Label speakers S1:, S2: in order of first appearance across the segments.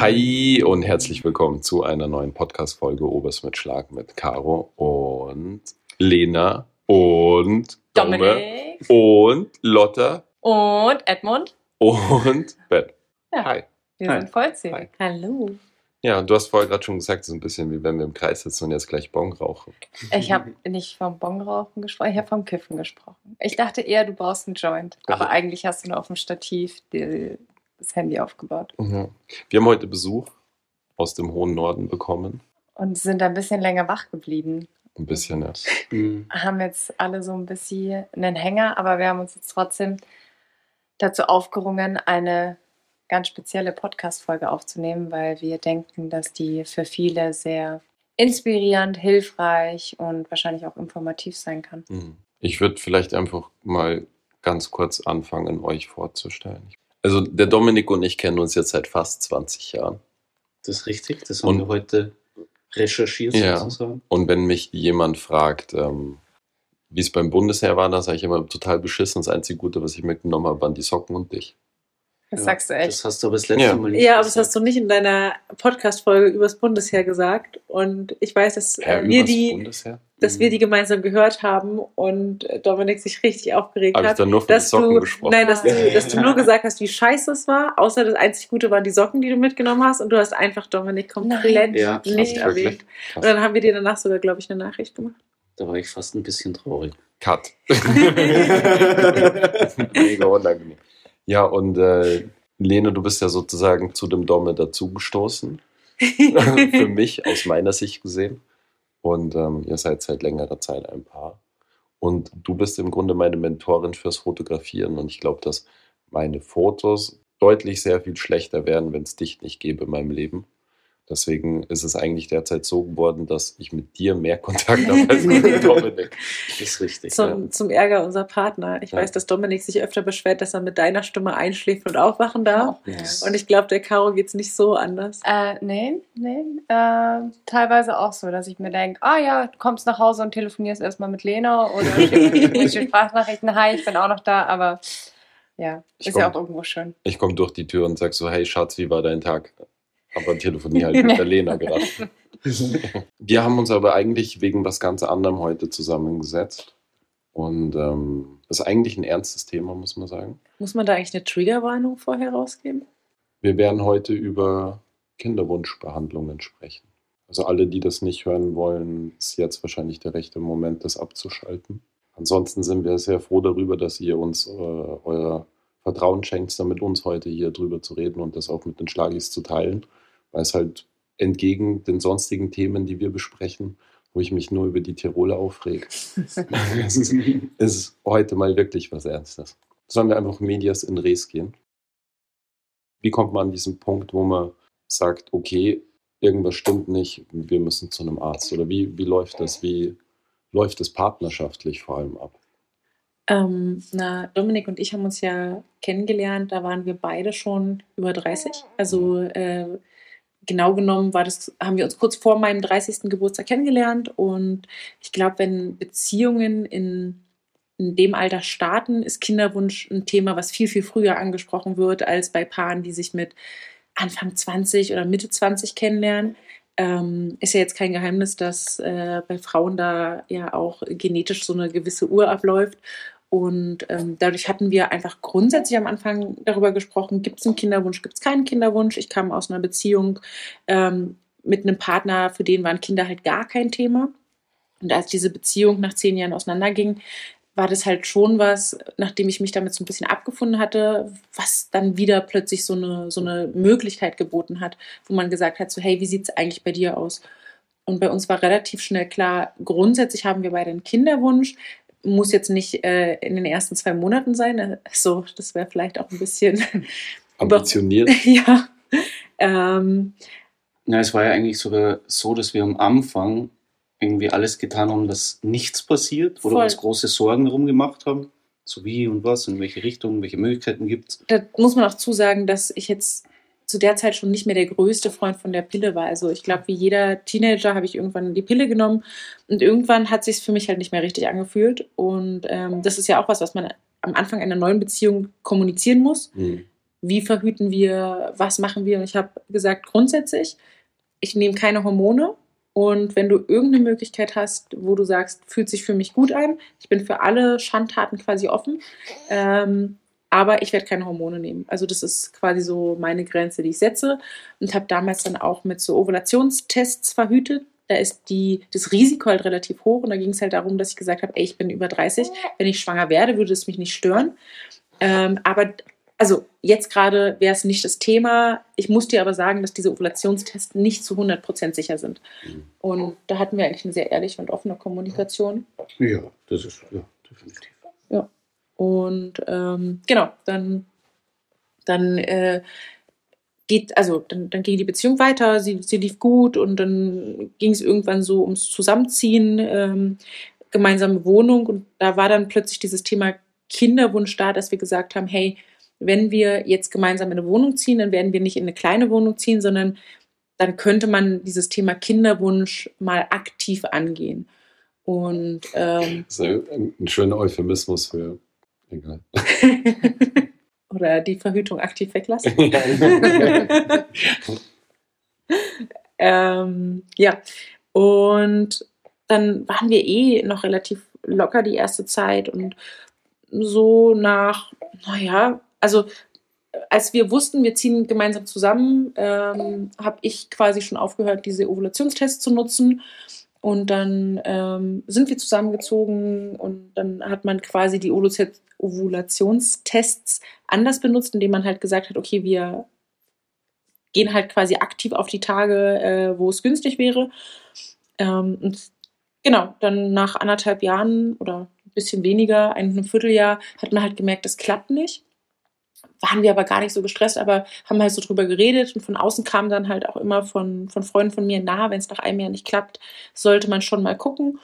S1: Hi und herzlich willkommen zu einer neuen Podcast-Folge Obers mit Schlag mit Caro und Lena und
S2: Dominik
S1: und Lotta
S2: und Edmund.
S1: und Ben.
S2: Ja.
S1: Hi.
S2: Wir
S3: Hi.
S2: sind vollzählig.
S1: Hi.
S2: Hallo.
S1: Ja, und du hast vorher gerade schon gesagt, es ist ein bisschen wie wenn wir im Kreis sitzen und jetzt gleich Bon rauchen.
S2: Ich habe nicht vom Bongrauchen gesprochen, ich habe vom Kiffen gesprochen. Ich dachte eher, du brauchst einen Joint. Aber
S1: Also-
S2: eigentlich hast du nur auf dem Stativ die, das Handy aufgebaut.
S1: Mhm. Wir haben heute Besuch aus dem hohen Norden bekommen.
S2: Und sind ein bisschen länger wach geblieben.
S1: Ein bisschen, ja.
S3: Mhm.
S2: Haben jetzt alle so ein bisschen einen Hänger, aber wir haben uns jetzt trotzdem dazu aufgerungen, eine ganz spezielle Podcast-Folge aufzunehmen, weil wir denken, dass die für viele sehr inspirierend, hilfreich und wahrscheinlich auch informativ sein kann.
S1: Mhm. Ich würde vielleicht einfach mal ganz kurz anfangen, euch vorzustellen. Also der Dominik und ich kennen uns jetzt seit fast 20 Jahren.
S3: Das ist richtig, das haben
S1: Und-
S3: wir heute recherchiert
S1: Ja.
S3: sozusagen.
S1: Und wenn mich jemand fragt, ähm, wie es beim Bundesheer war, dann sage ich immer total beschissen. Das einzige Gute, was ich mitgenommen habe, waren die Socken und dich.
S2: Das
S3: Ja,
S2: sagst du echt.
S3: Das hast du aber das letzte
S1: Ja.
S3: Mal nicht
S4: Ja, aber das hast du nicht in deiner Podcast-Folge übers Bundesheer gesagt. Und ich weiß, dass, äh, wir,
S1: übers
S4: die,
S1: Bundesheer?
S4: Dass wir die gemeinsam gehört haben und Dominik sich richtig aufgeregt
S1: Habe ich
S4: hat.
S1: dann nur von den
S4: Dass
S1: Socken
S4: du,
S1: gesprochen?
S4: nein, dass du, dass du nur gesagt hast, wie scheiße es war. Außer das einzig Gute waren die Socken, die du mitgenommen hast. Und du hast einfach Dominik komplett.
S3: Ja,
S4: nicht erwähnt. Und dann haben wir dir danach sogar, glaube ich, eine Nachricht gemacht.
S3: Da war ich fast ein bisschen traurig.
S1: Cut. Mega unangenehm. Ja, und äh, Lene, du bist ja sozusagen zu dem Domme dazugestoßen. Für mich, aus meiner Sicht gesehen. Und ähm, ihr seid seit längerer Zeit ein Paar. Und du bist im Grunde meine Mentorin fürs Fotografieren. Und ich glaube, dass meine Fotos deutlich sehr viel schlechter wären, wenn es dich nicht gäbe in meinem Leben. Deswegen ist es eigentlich derzeit so geworden, dass ich mit dir mehr Kontakt habe als mit Dominik.
S3: Das ist richtig.
S4: Zum, zum Ärger unserer Partner. Ich
S1: Ja.
S4: weiß, dass Dominik sich öfter beschwert, dass er mit deiner Stimme einschläft und aufwachen darf.
S2: Ja.
S4: Und ich glaube, der Caro geht es nicht so anders.
S2: Äh, nee, nee. Äh, teilweise auch so, dass ich mir denke, ah ja, du kommst nach Hause und telefonierst erstmal mit Lena oder schickst irgendwelche Sprachnachrichten, hi, ich bin auch noch da, aber ja,
S1: Ich
S2: ist ja
S1: komm-
S2: auch irgendwo schön.
S1: Ich komme durch die Tür und sag so, hey Schatz, wie war dein Tag? Aber telefonier halt mit der Lena gerade. Wir haben uns aber eigentlich wegen was ganz anderem heute zusammengesetzt. Und ähm, das ist eigentlich ein ernstes Thema, muss man sagen.
S4: Muss man da eigentlich eine Triggerwarnung vorher rausgeben?
S1: Wir werden heute über Kinderwunschbehandlungen sprechen. Also alle, die das nicht hören wollen, ist jetzt wahrscheinlich der rechte Moment, das abzuschalten. Ansonsten sind wir sehr froh darüber, dass ihr uns äh, euer Vertrauen schenkt, da mit uns heute hier drüber zu reden und das auch mit den Schlagis zu teilen, weil es halt entgegen den sonstigen Themen, die wir besprechen, wo ich mich nur über die Tiroler aufrege, es ist, ist heute mal wirklich was Ernstes. Sollen wir einfach Medias in Res gehen? Wie kommt man an diesen Punkt, wo man sagt, okay, irgendwas stimmt nicht, wir müssen zu einem Arzt? Oder wie, wie läuft das? Wie läuft es partnerschaftlich vor allem ab?
S4: Ähm, na, Dominik und ich haben uns ja kennengelernt, da waren wir beide schon über 30. Also äh, genau genommen war das, haben wir uns kurz vor meinem 30. Geburtstag kennengelernt und ich glaube, wenn Beziehungen in, in dem Alter starten, ist Kinderwunsch ein Thema, was viel, viel früher angesprochen wird, als bei Paaren, die sich mit Anfang 20 oder Mitte 20 kennenlernen. Ähm, ist ja jetzt kein Geheimnis, dass äh, bei Frauen da ja auch genetisch so eine gewisse Uhr abläuft. Und ähm, dadurch hatten wir einfach grundsätzlich am Anfang darüber gesprochen, gibt es einen Kinderwunsch, gibt es keinen Kinderwunsch. Ich kam aus einer Beziehung ähm, mit einem Partner, für den waren Kinder halt gar kein Thema. Und als diese Beziehung nach zehn Jahren auseinanderging, war das halt schon was, nachdem ich mich damit so ein bisschen abgefunden hatte, was dann wieder plötzlich so eine, so eine Möglichkeit geboten hat, wo man gesagt hat, so hey, wie sieht es eigentlich bei dir aus? Und bei uns war relativ schnell klar, grundsätzlich haben wir beide einen Kinderwunsch, muss jetzt nicht äh, in den ersten zwei Monaten sein. So, das wäre vielleicht auch ein bisschen
S1: Ambitioniert?
S4: ja. Ähm,
S3: Ja, es war ja eigentlich sogar so, dass wir am Anfang irgendwie alles getan haben, dass nichts passiert oder
S4: Voll.
S3: uns große Sorgen darum gemacht haben. So wie und was, in welche Richtung, welche Möglichkeiten gibt es.
S4: da muss man auch zusagen, dass ich jetzt zu der Zeit schon nicht mehr der größte Freund von der Pille war. Also ich glaube, wie jeder Teenager habe ich irgendwann die Pille genommen und irgendwann hat sich für mich halt nicht mehr richtig angefühlt. Und ähm, das ist ja auch was, was man am Anfang einer neuen Beziehung kommunizieren muss.
S1: Hm.
S4: wie verhüten wir, was machen wir. Und ich habe gesagt, grundsätzlich, ich nehme keine Hormone. Und wenn du irgendeine Möglichkeit hast, wo du sagst, fühlt sich für mich gut an, ich bin für alle Schandtaten quasi offen, ähm, aber ich werde keine Hormone nehmen. Also das ist quasi so meine Grenze, die ich setze. Und habe damals dann auch mit so Ovulationstests verhütet. Da ist die, das Risiko halt relativ hoch. Und da ging es halt darum, dass ich gesagt habe, ey, ich bin über 30. Wenn ich schwanger werde, würde es mich nicht stören. Ähm, aber also jetzt gerade wäre es nicht das Thema. Ich muss dir aber sagen, dass diese Ovulationstests nicht zu 100% sicher sind. Und da hatten wir eigentlich eine sehr ehrliche und offene Kommunikation.
S3: Ja, das ist ja, definitiv.
S4: Und ähm, genau, dann, dann äh, geht, also dann, dann ging die Beziehung weiter, sie, sie lief gut und dann ging es irgendwann so ums Zusammenziehen, ähm, gemeinsame Wohnung und da war dann plötzlich dieses Thema Kinderwunsch da, dass wir gesagt haben, hey, wenn wir jetzt gemeinsam in eine Wohnung ziehen, dann werden wir nicht in eine kleine Wohnung ziehen, sondern dann könnte man dieses Thema Kinderwunsch mal aktiv angehen. Und ähm,
S1: Das ist ein, ein schöner Euphemismus für. Egal.
S4: oder die Verhütung aktiv weglassen.
S1: Ja.
S4: ähm, ja, und dann waren wir eh noch relativ locker die erste Zeit und so nach, naja, also äh, als wir wussten, wir ziehen gemeinsam zusammen, ähm, habe ich quasi schon aufgehört, diese Ovulationstests zu nutzen. Und dann ähm, sind wir zusammengezogen und dann hat man quasi die Ovulations- Ovulationstests anders benutzt, indem man halt gesagt hat, okay, wir gehen halt quasi aktiv auf die Tage, äh, wo es günstig wäre. Ähm, und genau, dann nach anderthalb Jahren oder ein bisschen weniger, einem Vierteljahr, hat man halt gemerkt, das klappt nicht. Waren wir aber gar nicht so gestresst, aber haben halt so drüber geredet und von außen kam dann halt auch immer von, von Freunden von mir, na, wenn es nach einem Jahr nicht klappt, sollte man schon mal gucken.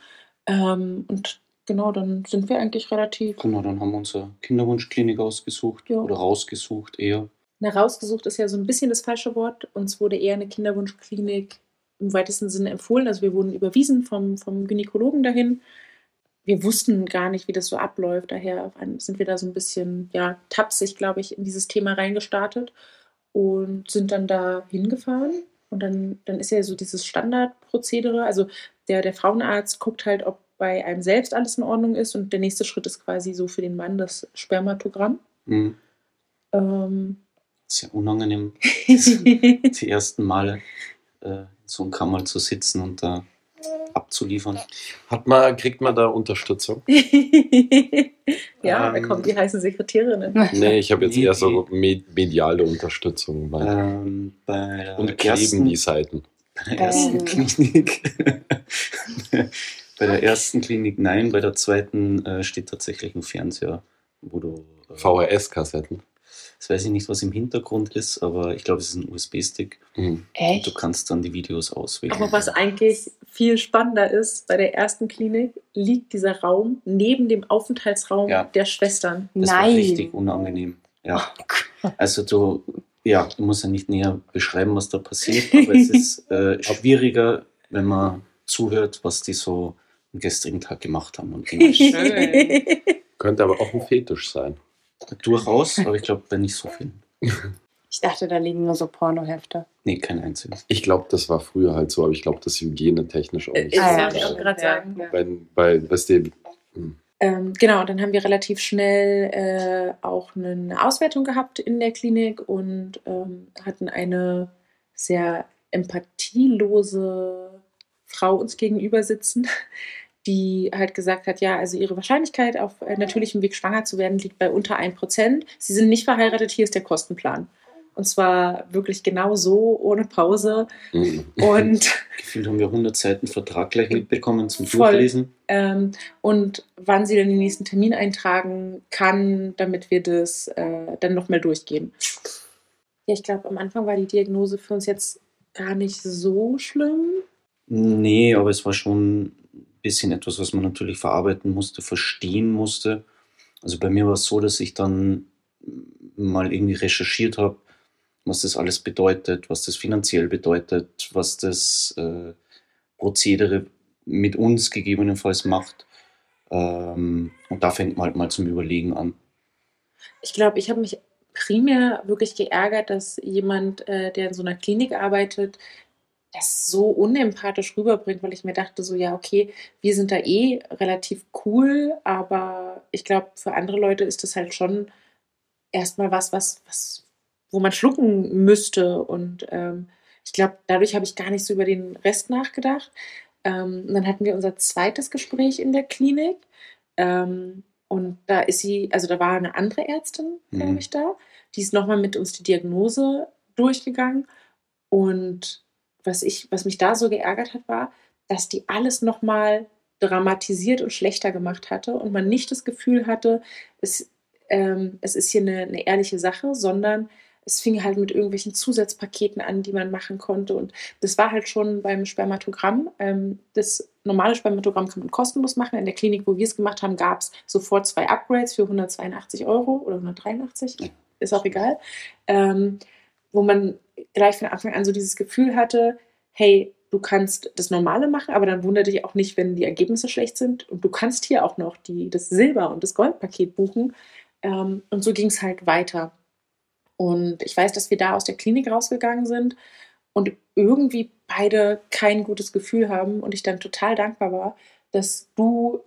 S4: Ähm, und genau, dann sind wir eigentlich relativ
S3: Genau, dann haben wir unsere Kinderwunschklinik ausgesucht
S4: Ja.
S3: oder rausgesucht eher.
S4: Na, rausgesucht ist ja so ein bisschen das falsche Wort. Uns wurde eher eine Kinderwunschklinik im weitesten Sinne empfohlen. Also wir wurden überwiesen vom, vom Gynäkologen dahin. Wir wussten gar nicht, wie das so abläuft. Daher sind wir da so ein bisschen, ja, tapsig, glaube ich, in dieses Thema reingestartet und sind dann da hingefahren. Und dann, dann ist ja so dieses Standardprozedere. Also der, der Frauenarzt guckt halt, ob bei einem selbst alles in Ordnung ist. Und der nächste Schritt ist quasi so für den Mann das Spermatogramm.
S3: Mhm.
S4: Ähm,
S3: Sehr unangenehm, die ersten Male äh, in so einem Kammer zu sitzen und da abzuliefern.
S1: Hat man, kriegt man da Unterstützung?
S4: ja, da
S3: Ähm.
S4: kommen die heißen Sekretärinnen.
S1: Nee, ich habe jetzt
S3: Nee,
S1: eher so mediale Unterstützung.
S3: Ähm,
S1: und kleben
S3: ersten,
S1: die Seiten.
S3: bei der ersten
S2: Ähm.
S3: Klinik. bei der ersten Klinik nein, bei der zweiten äh, steht tatsächlich ein Fernseher, wo du. Äh,
S1: VHS-Kassetten.
S3: Jetzt weiß ich nicht, was im Hintergrund ist, aber ich glaube, es ist ein USB-Stick.
S1: Mhm.
S3: Und du
S2: Echt?
S3: kannst dann die Videos auswählen.
S4: Aber was eigentlich viel spannender ist, bei der ersten Klinik liegt dieser Raum neben dem Aufenthaltsraum
S3: Ja.
S4: der Schwestern.
S3: Das war
S2: Nein.
S3: richtig unangenehm. Ja. Also du, ja, du musst ja nicht näher beschreiben, was da passiert, aber es ist äh, schwieriger, wenn man zuhört, was die so am gestrigen Tag gemacht haben. Und.
S2: Schön.
S1: Könnte aber auch ein Fetisch sein.
S3: durchaus, aber ich glaube, bei nicht so vielen.
S2: Ich dachte, da liegen nur so Pornohefte.
S3: Nee, kein einziges.
S1: Ich glaube, das war früher halt so, aber ich glaube, das ist hygienetechnisch auch
S4: Äh,
S1: nicht
S4: Ja,
S2: Ah,
S4: ja,
S1: so.
S4: ich auch gerade sagen.
S2: Ja.
S1: Weil, weil, weißt du, hm,
S4: Ähm, genau, dann haben wir relativ schnell äh, auch eine Auswertung gehabt in der Klinik und ähm, hatten eine sehr empathielose Frau uns gegenüber sitzen, die halt gesagt hat, ja, also ihre Wahrscheinlichkeit auf äh, natürlichem Weg schwanger zu werden liegt bei unter 1%. Sie sind nicht verheiratet, hier ist der Kostenplan. Und zwar wirklich genau so, ohne Pause.
S1: hm.
S4: Und
S3: Gefühlt haben wir 100 Seiten Vertrag gleich mitbekommen zum
S4: Voll.
S3: Durchlesen.
S4: ähm, und wann sie denn den nächsten Termin eintragen kann, damit wir das äh, dann nochmal durchgehen. Ja, ich glaube, am Anfang war die Diagnose für uns jetzt gar nicht so schlimm.
S3: Nee, aber es war schon ein bisschen etwas, was man natürlich verarbeiten musste, verstehen musste. Also bei mir war es so, dass ich dann mal irgendwie recherchiert habe, was das alles bedeutet, was das finanziell bedeutet, was das äh, Prozedere mit uns gegebenenfalls macht. Ähm, und da fängt man halt mal zum Überlegen an.
S4: Ich glaube, ich habe mich primär wirklich geärgert, dass jemand, äh, der in so einer Klinik arbeitet, das so unempathisch rüberbringt, weil ich mir dachte, so ja, okay, wir sind da eh relativ cool, aber ich glaube, für andere Leute ist das halt schon erstmal was, was, was, wo man schlucken müsste. Und ähm, ich glaube, dadurch habe ich gar nicht so über den Rest nachgedacht. Ähm, dann hatten wir unser zweites Gespräch in der Klinik. Ähm, und da ist sie, also da war eine andere Ärztin, glaube
S3: Mhm.
S4: ich, da. Die ist nochmal mit uns die Diagnose durchgegangen. Und was, ich, was mich da so geärgert hat, war, dass die alles nochmal dramatisiert und schlechter gemacht hatte und man nicht das Gefühl hatte, es, ähm, es ist hier eine, eine ehrliche Sache, sondern es fing halt mit irgendwelchen Zusatzpaketen an, die man machen konnte. Und das war halt schon beim Spermatogramm. Ähm, das normale Spermatogramm kann man kostenlos machen. In der Klinik, wo wir es gemacht haben, gab es sofort zwei Upgrades für 182 Euro oder 183, ist auch egal. Ähm, wo man gleich von Anfang an so dieses Gefühl hatte, hey, du kannst das Normale machen, aber dann wundere dich auch nicht, wenn die Ergebnisse schlecht sind. Und du kannst hier auch noch die, das Silber- und das Goldpaket buchen. Ähm, und so ging es halt weiter. Und ich weiß, dass wir da aus der Klinik rausgegangen sind und irgendwie beide kein gutes Gefühl haben und ich dann total dankbar war, dass du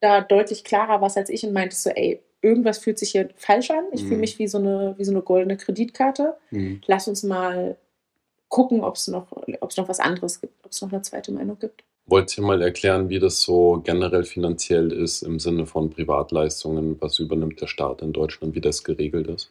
S4: da deutlich klarer warst als ich und meintest so, ey, irgendwas fühlt sich hier falsch an. Ich fühle
S3: Mhm.
S4: mich wie so, eine, wie so eine goldene Kreditkarte.
S3: Mhm.
S4: Lass uns mal gucken, ob es noch, ob's noch was anderes gibt, ob es noch eine zweite Meinung gibt.
S1: Wollt ihr mal erklären, wie das so generell finanziell ist im Sinne von Privatleistungen? Was übernimmt der Staat in Deutschland, wie das geregelt ist?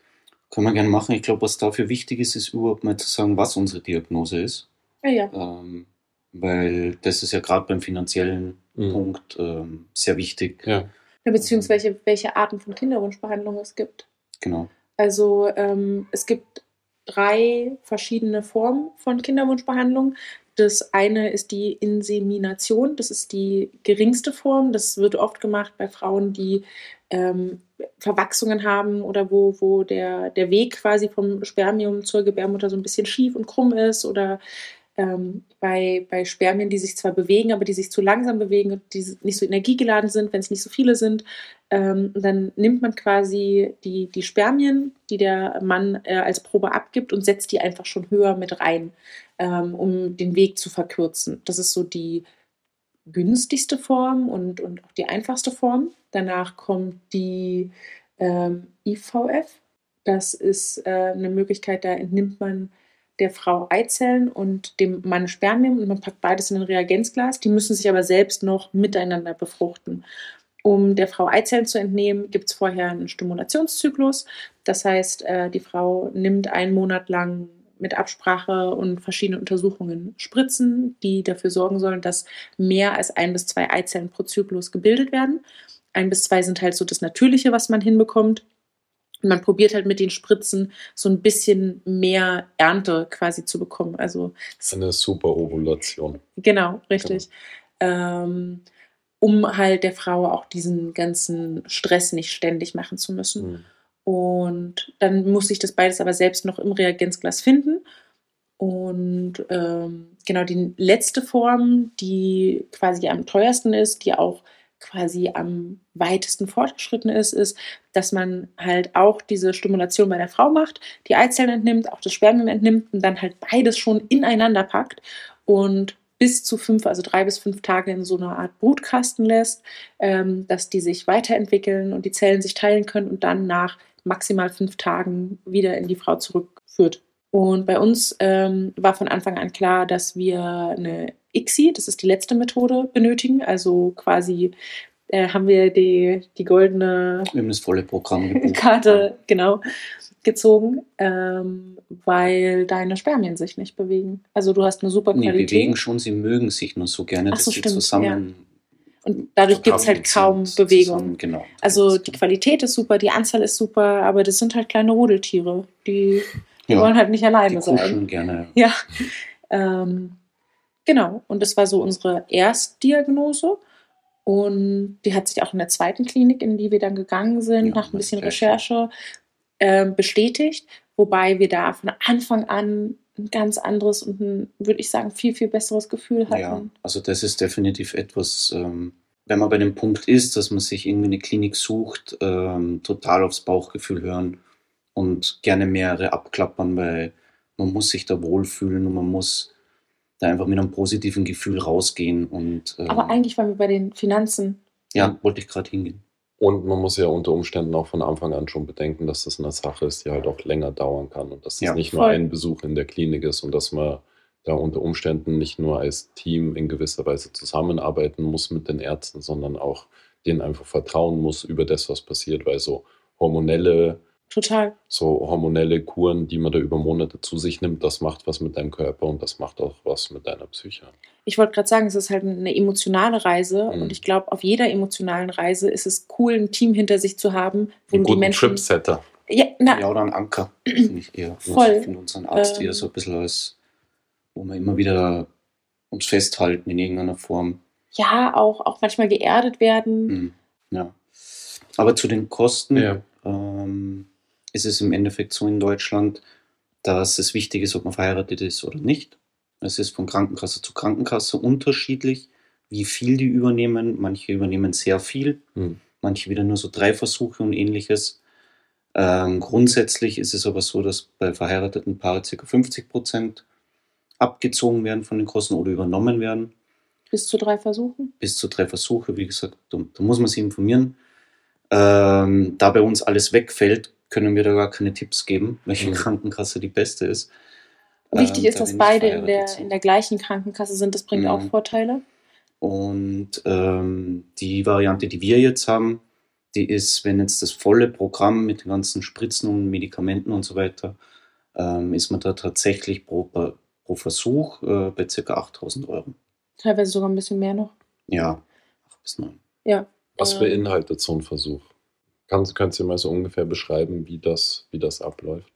S3: Können wir gerne machen. Ich glaube, was dafür wichtig ist, ist überhaupt mal zu sagen, was unsere Diagnose ist.
S4: Ja, ja.
S3: Ähm, weil das ist ja gerade beim finanziellen
S1: Mhm.
S3: Punkt ähm, sehr wichtig.
S1: Ja.
S4: ja beziehungsweise welche Arten von Kinderwunschbehandlung es gibt.
S3: Genau.
S4: Also ähm, es gibt drei verschiedene Formen von Kinderwunschbehandlung. Das eine ist die Insemination, das ist die geringste Form. Das wird oft gemacht bei Frauen, die ähm, Verwachsungen haben oder wo, wo der, der Weg quasi vom Spermium zur Gebärmutter so ein bisschen schief und krumm ist oder ähm, bei, bei Spermien, die sich zwar bewegen, aber die sich zu langsam bewegen und die nicht so energiegeladen sind, wenn es nicht so viele sind. Ähm, dann nimmt man quasi die, die Spermien, die der Mann äh, als Probe abgibt und setzt die einfach schon höher mit rein, ähm, um den Weg zu verkürzen. Das ist so die günstigste Form und, und auch die einfachste Form. Danach kommt die ähm, IVF. Das ist äh, eine Möglichkeit, da entnimmt man der Frau Eizellen und dem Mann Spermien und man packt beides in ein Reagenzglas. Die müssen sich aber selbst noch miteinander befruchten. Um der Frau Eizellen zu entnehmen, gibt es vorher einen Stimulationszyklus. Das heißt, äh, die Frau nimmt einen Monat lang mit Absprache und verschiedenen Untersuchungen Spritzen, die dafür sorgen sollen, dass mehr als ein bis zwei Eizellen pro Zyklus gebildet werden. Ein bis zwei sind halt so das Natürliche, was man hinbekommt. Und man probiert halt mit den Spritzen so ein bisschen mehr Ernte quasi zu bekommen. Also
S1: Eine super Ovulation.
S4: Genau, richtig. Ähm, um halt der Frau auch diesen ganzen Stress nicht ständig machen zu müssen.
S1: Mhm.
S4: Und dann muss ich das beides aber selbst noch im Reagenzglas finden. Und ähm, genau die letzte Form, die quasi am teuersten ist, die auch quasi am weitesten fortgeschritten ist, ist, dass man halt auch diese Stimulation bei der Frau macht, die Eizellen entnimmt, auch das Spermium entnimmt und dann halt beides schon ineinander packt und bis zu fünf, also drei bis fünf Tage in so einer Art Brutkasten lässt, ähm, dass die sich weiterentwickeln und die Zellen sich teilen können und dann nach maximal fünf Tagen wieder in die Frau zurückführt. Und bei uns ähm, war von Anfang an klar, dass wir eine ICSI, das ist die letzte Methode, benötigen. Also quasi äh, haben wir die, die goldene
S3: Wir haben das volle Programm gebucht.
S4: Karte, genau, gezogen, ähm, weil deine Spermien sich nicht bewegen. Also du hast eine super
S3: Nee,
S4: Qualität.
S3: bewegen schon, sie mögen sich nur so gerne,
S4: Ach
S3: dass
S4: so,
S3: sie
S4: stimmt,
S3: zusammen.
S4: Und dadurch gibt es halt kaum
S3: sind,
S4: Bewegung.
S3: Zusammen, genau.
S4: Also die Qualität ist super, die Anzahl ist super, aber das sind halt kleine Rudeltiere, die, die wollen halt nicht
S3: die
S4: alleine sein.
S3: kuscheln gerne.
S4: Ja, ähm, genau. Und das war so unsere Erstdiagnose. Und die hat sich auch in der zweiten Klinik, in die wir dann gegangen sind,
S3: Ja,
S4: nach ein bisschen. Recherche ähm, bestätigt. Wobei wir da von Anfang an ein ganz anderes und ein, würde ich sagen, viel, viel besseres Gefühl hatten.
S3: Ja, also das ist definitiv etwas, ähm, wenn man bei dem Punkt ist, dass man sich irgendwie eine Klinik sucht, ähm, total aufs Bauchgefühl hören und gerne mehrere abklappern, weil man muss sich da wohlfühlen und man muss da einfach mit einem positiven Gefühl rausgehen. Und, ähm,
S4: Aber eigentlich waren wir bei den Finanzen.
S3: Ja, wollte ich gerade hingehen.
S1: Und man muss ja unter Umständen auch von Anfang an schon bedenken, dass das eine Sache ist, die halt auch länger dauern kann und dass das
S3: Ja,
S1: nicht nur
S4: voll.
S1: ein Besuch in der Klinik ist und dass man da unter Umständen nicht nur als Team in gewisser Weise zusammenarbeiten muss mit den Ärzten, sondern auch denen einfach vertrauen muss über das, was passiert, weil so hormonelle
S4: Total.
S1: so hormonelle Kuren, die man da über Monate zu sich nimmt, das macht was mit deinem Körper und das macht auch was mit deiner Psyche.
S4: Ich wollte gerade sagen, es ist halt eine emotionale Reise
S1: Mhm.
S4: und ich glaube, auf jeder emotionalen Reise ist es cool, ein Team hinter sich zu haben, wo
S1: Einen
S4: die
S1: guten
S4: Menschen.
S1: Tripsetter.
S4: Ja, na,
S3: Ja, oder ein Anker, finde ich eher.
S4: Voll.
S3: Ich finde unseren Arzt
S4: Ähm.
S3: eher so ein bisschen als, wo wir immer wieder uns festhalten in irgendeiner Form.
S4: ja, auch, auch manchmal geerdet werden.
S3: Hm, Ja. Aber zu den Kosten
S1: Ja.
S3: ähm, ist es im Endeffekt so in Deutschland, dass es wichtig ist, ob man verheiratet ist oder nicht. Es ist von Krankenkasse zu Krankenkasse unterschiedlich, wie viel die übernehmen. Manche übernehmen sehr viel,
S1: Hm.
S3: manche wieder nur so drei Versuche und ähnliches. Ähm, grundsätzlich ist es aber so, dass bei verheirateten Paaren ca. 50 Prozent abgezogen werden von den Kosten oder übernommen werden
S4: Bis zu drei Versuchen.
S3: bis zu drei Versuche. Wie gesagt, da, da muss man sich informieren. Ähm, da bei uns alles wegfällt, können wir da gar keine Tipps geben, welche
S1: Mhm.
S3: Krankenkasse die beste ist.
S4: Wichtig
S3: Ähm,
S4: ist,
S3: da
S4: dass beide in der, in der gleichen Krankenkasse sind. Das bringt
S3: Mhm.
S4: auch Vorteile.
S3: Und ähm, die Variante, die wir jetzt haben, die ist, wenn jetzt das volle Programm mit den ganzen Spritzen und Medikamenten und so weiter, ähm, ist man da tatsächlich pro, pro Versuch äh, bei ca. 8000 Euro.
S4: Teilweise sogar ein bisschen mehr noch.
S3: Ja, 8 bis 9.
S4: Ja.
S1: Was
S4: Ähm,
S1: beinhaltet so ein Versuch? Kannst, kannst du mal so ungefähr beschreiben, wie das, wie das abläuft?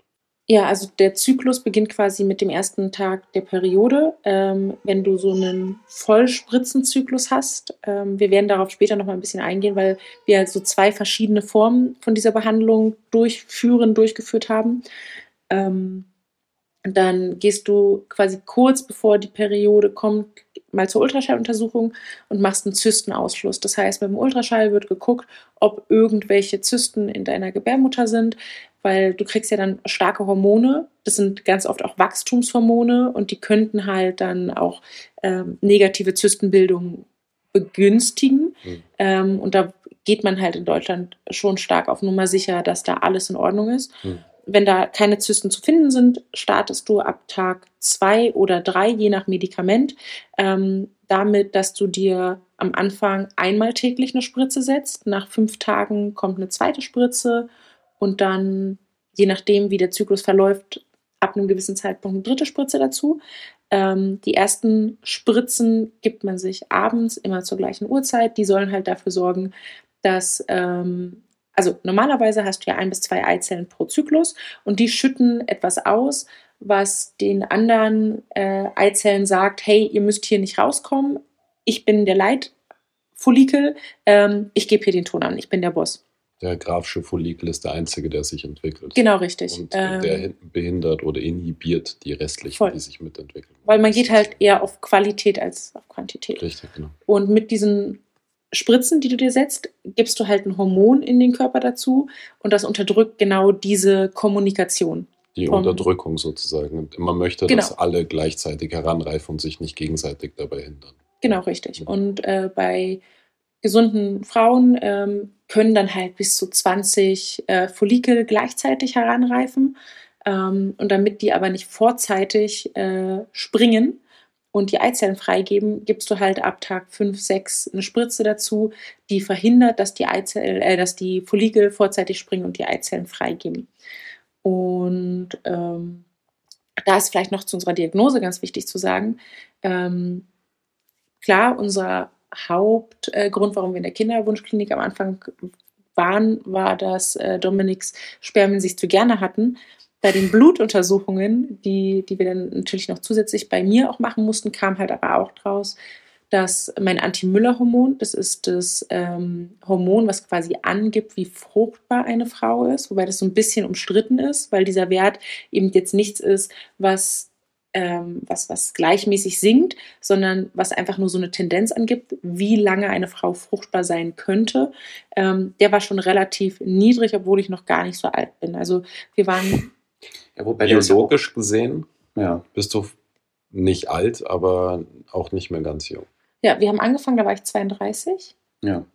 S4: Ja, also der Zyklus beginnt quasi mit dem ersten Tag der Periode. Ähm, wenn du so einen Vollspritzenzyklus hast, ähm, wir werden darauf später noch mal ein bisschen eingehen, weil wir halt so zwei verschiedene Formen von dieser Behandlung durchführen, durchgeführt haben. Ähm, dann gehst du quasi kurz bevor die Periode kommt, mal zur Ultraschalluntersuchung und machst einen Zystenausschluss. Das heißt, beim Ultraschall wird geguckt, ob irgendwelche Zysten in deiner Gebärmutter sind, weil du kriegst ja dann starke Hormone. Das sind ganz oft auch Wachstumshormone und die könnten halt dann auch ähm, negative Zystenbildung begünstigen.
S1: Mhm.
S4: Ähm, und da geht man halt in Deutschland schon stark auf Nummer sicher, dass da alles in Ordnung ist.
S1: Mhm.
S4: Wenn da keine Zysten zu finden sind, startest du ab Tag zwei oder drei, je nach Medikament, ähm, damit, dass du dir am Anfang einmal täglich eine Spritze setzt. Nach fünf Tagen kommt eine zweite Spritze und dann, je nachdem, wie der Zyklus verläuft, ab einem gewissen Zeitpunkt eine dritte Spritze dazu. Ähm, die ersten Spritzen gibt man sich abends immer zur gleichen Uhrzeit. Die sollen halt dafür sorgen, dass, ähm, also normalerweise hast du ja ein bis zwei Eizellen pro Zyklus und die schütten etwas aus, was den anderen äh, Eizellen sagt, hey, ihr müsst hier nicht rauskommen, ich bin der Leitfollikel, ähm, ich gebe hier den Ton an, ich bin der Boss.
S1: Der grafische Follikel ist der einzige, der sich entwickelt.
S4: Genau richtig.
S1: Und äh, der
S4: Ähm,
S1: hin- behindert oder inhibiert die restlichen,
S4: Voll.
S1: die sich mitentwickeln.
S4: weil man geht halt eher auf Qualität als auf Quantität.
S1: Richtig, genau.
S4: Und mit diesen Spritzen, die du dir setzt, gibst du halt ein Hormon in den Körper dazu und das unterdrückt genau diese Kommunikation.
S1: Die Unterdrückung sozusagen. Und man möchte,
S4: Genau.
S1: dass alle gleichzeitig heranreifen und sich nicht gegenseitig dabei hindern.
S4: Genau, richtig.
S1: Mhm.
S4: Und äh, bei gesunden Frauen ähm, können dann halt bis zu 20 äh, Follikel gleichzeitig heranreifen. Ähm, und damit die aber nicht vorzeitig äh, springen und die Eizellen freigeben, gibst du halt ab Tag 5, 6 eine Spritze dazu, die verhindert, dass die, Eizellen, äh, dass die Follikel vorzeitig springen und die Eizellen freigeben. Und ähm, da ist vielleicht noch zu unserer Diagnose ganz wichtig zu sagen, ähm, klar, unser Hauptgrund, warum wir in der Kinderwunschklinik am Anfang waren, war, dass äh, Dominiks Spermien sich zu gerne hatten. Bei den Blutuntersuchungen, die, die wir dann natürlich noch zusätzlich bei mir auch machen mussten, kam halt aber auch draus, dass mein Anti-Müller-Hormon, das ist das ähm, Hormon, was quasi angibt, wie fruchtbar eine Frau ist, wobei das so ein bisschen umstritten ist, weil dieser Wert eben jetzt nichts ist, was ähm, was, was gleichmäßig sinkt, sondern was einfach nur so eine Tendenz angibt, wie lange eine Frau fruchtbar sein könnte, ähm, der war schon relativ niedrig, obwohl ich noch gar nicht so alt bin. Also wir waren.
S1: Ja, wobei biologisch gesehen ja. bist du nicht alt, aber auch nicht mehr ganz jung.
S4: Ja, wir haben angefangen, da war ich 32.
S3: Ja.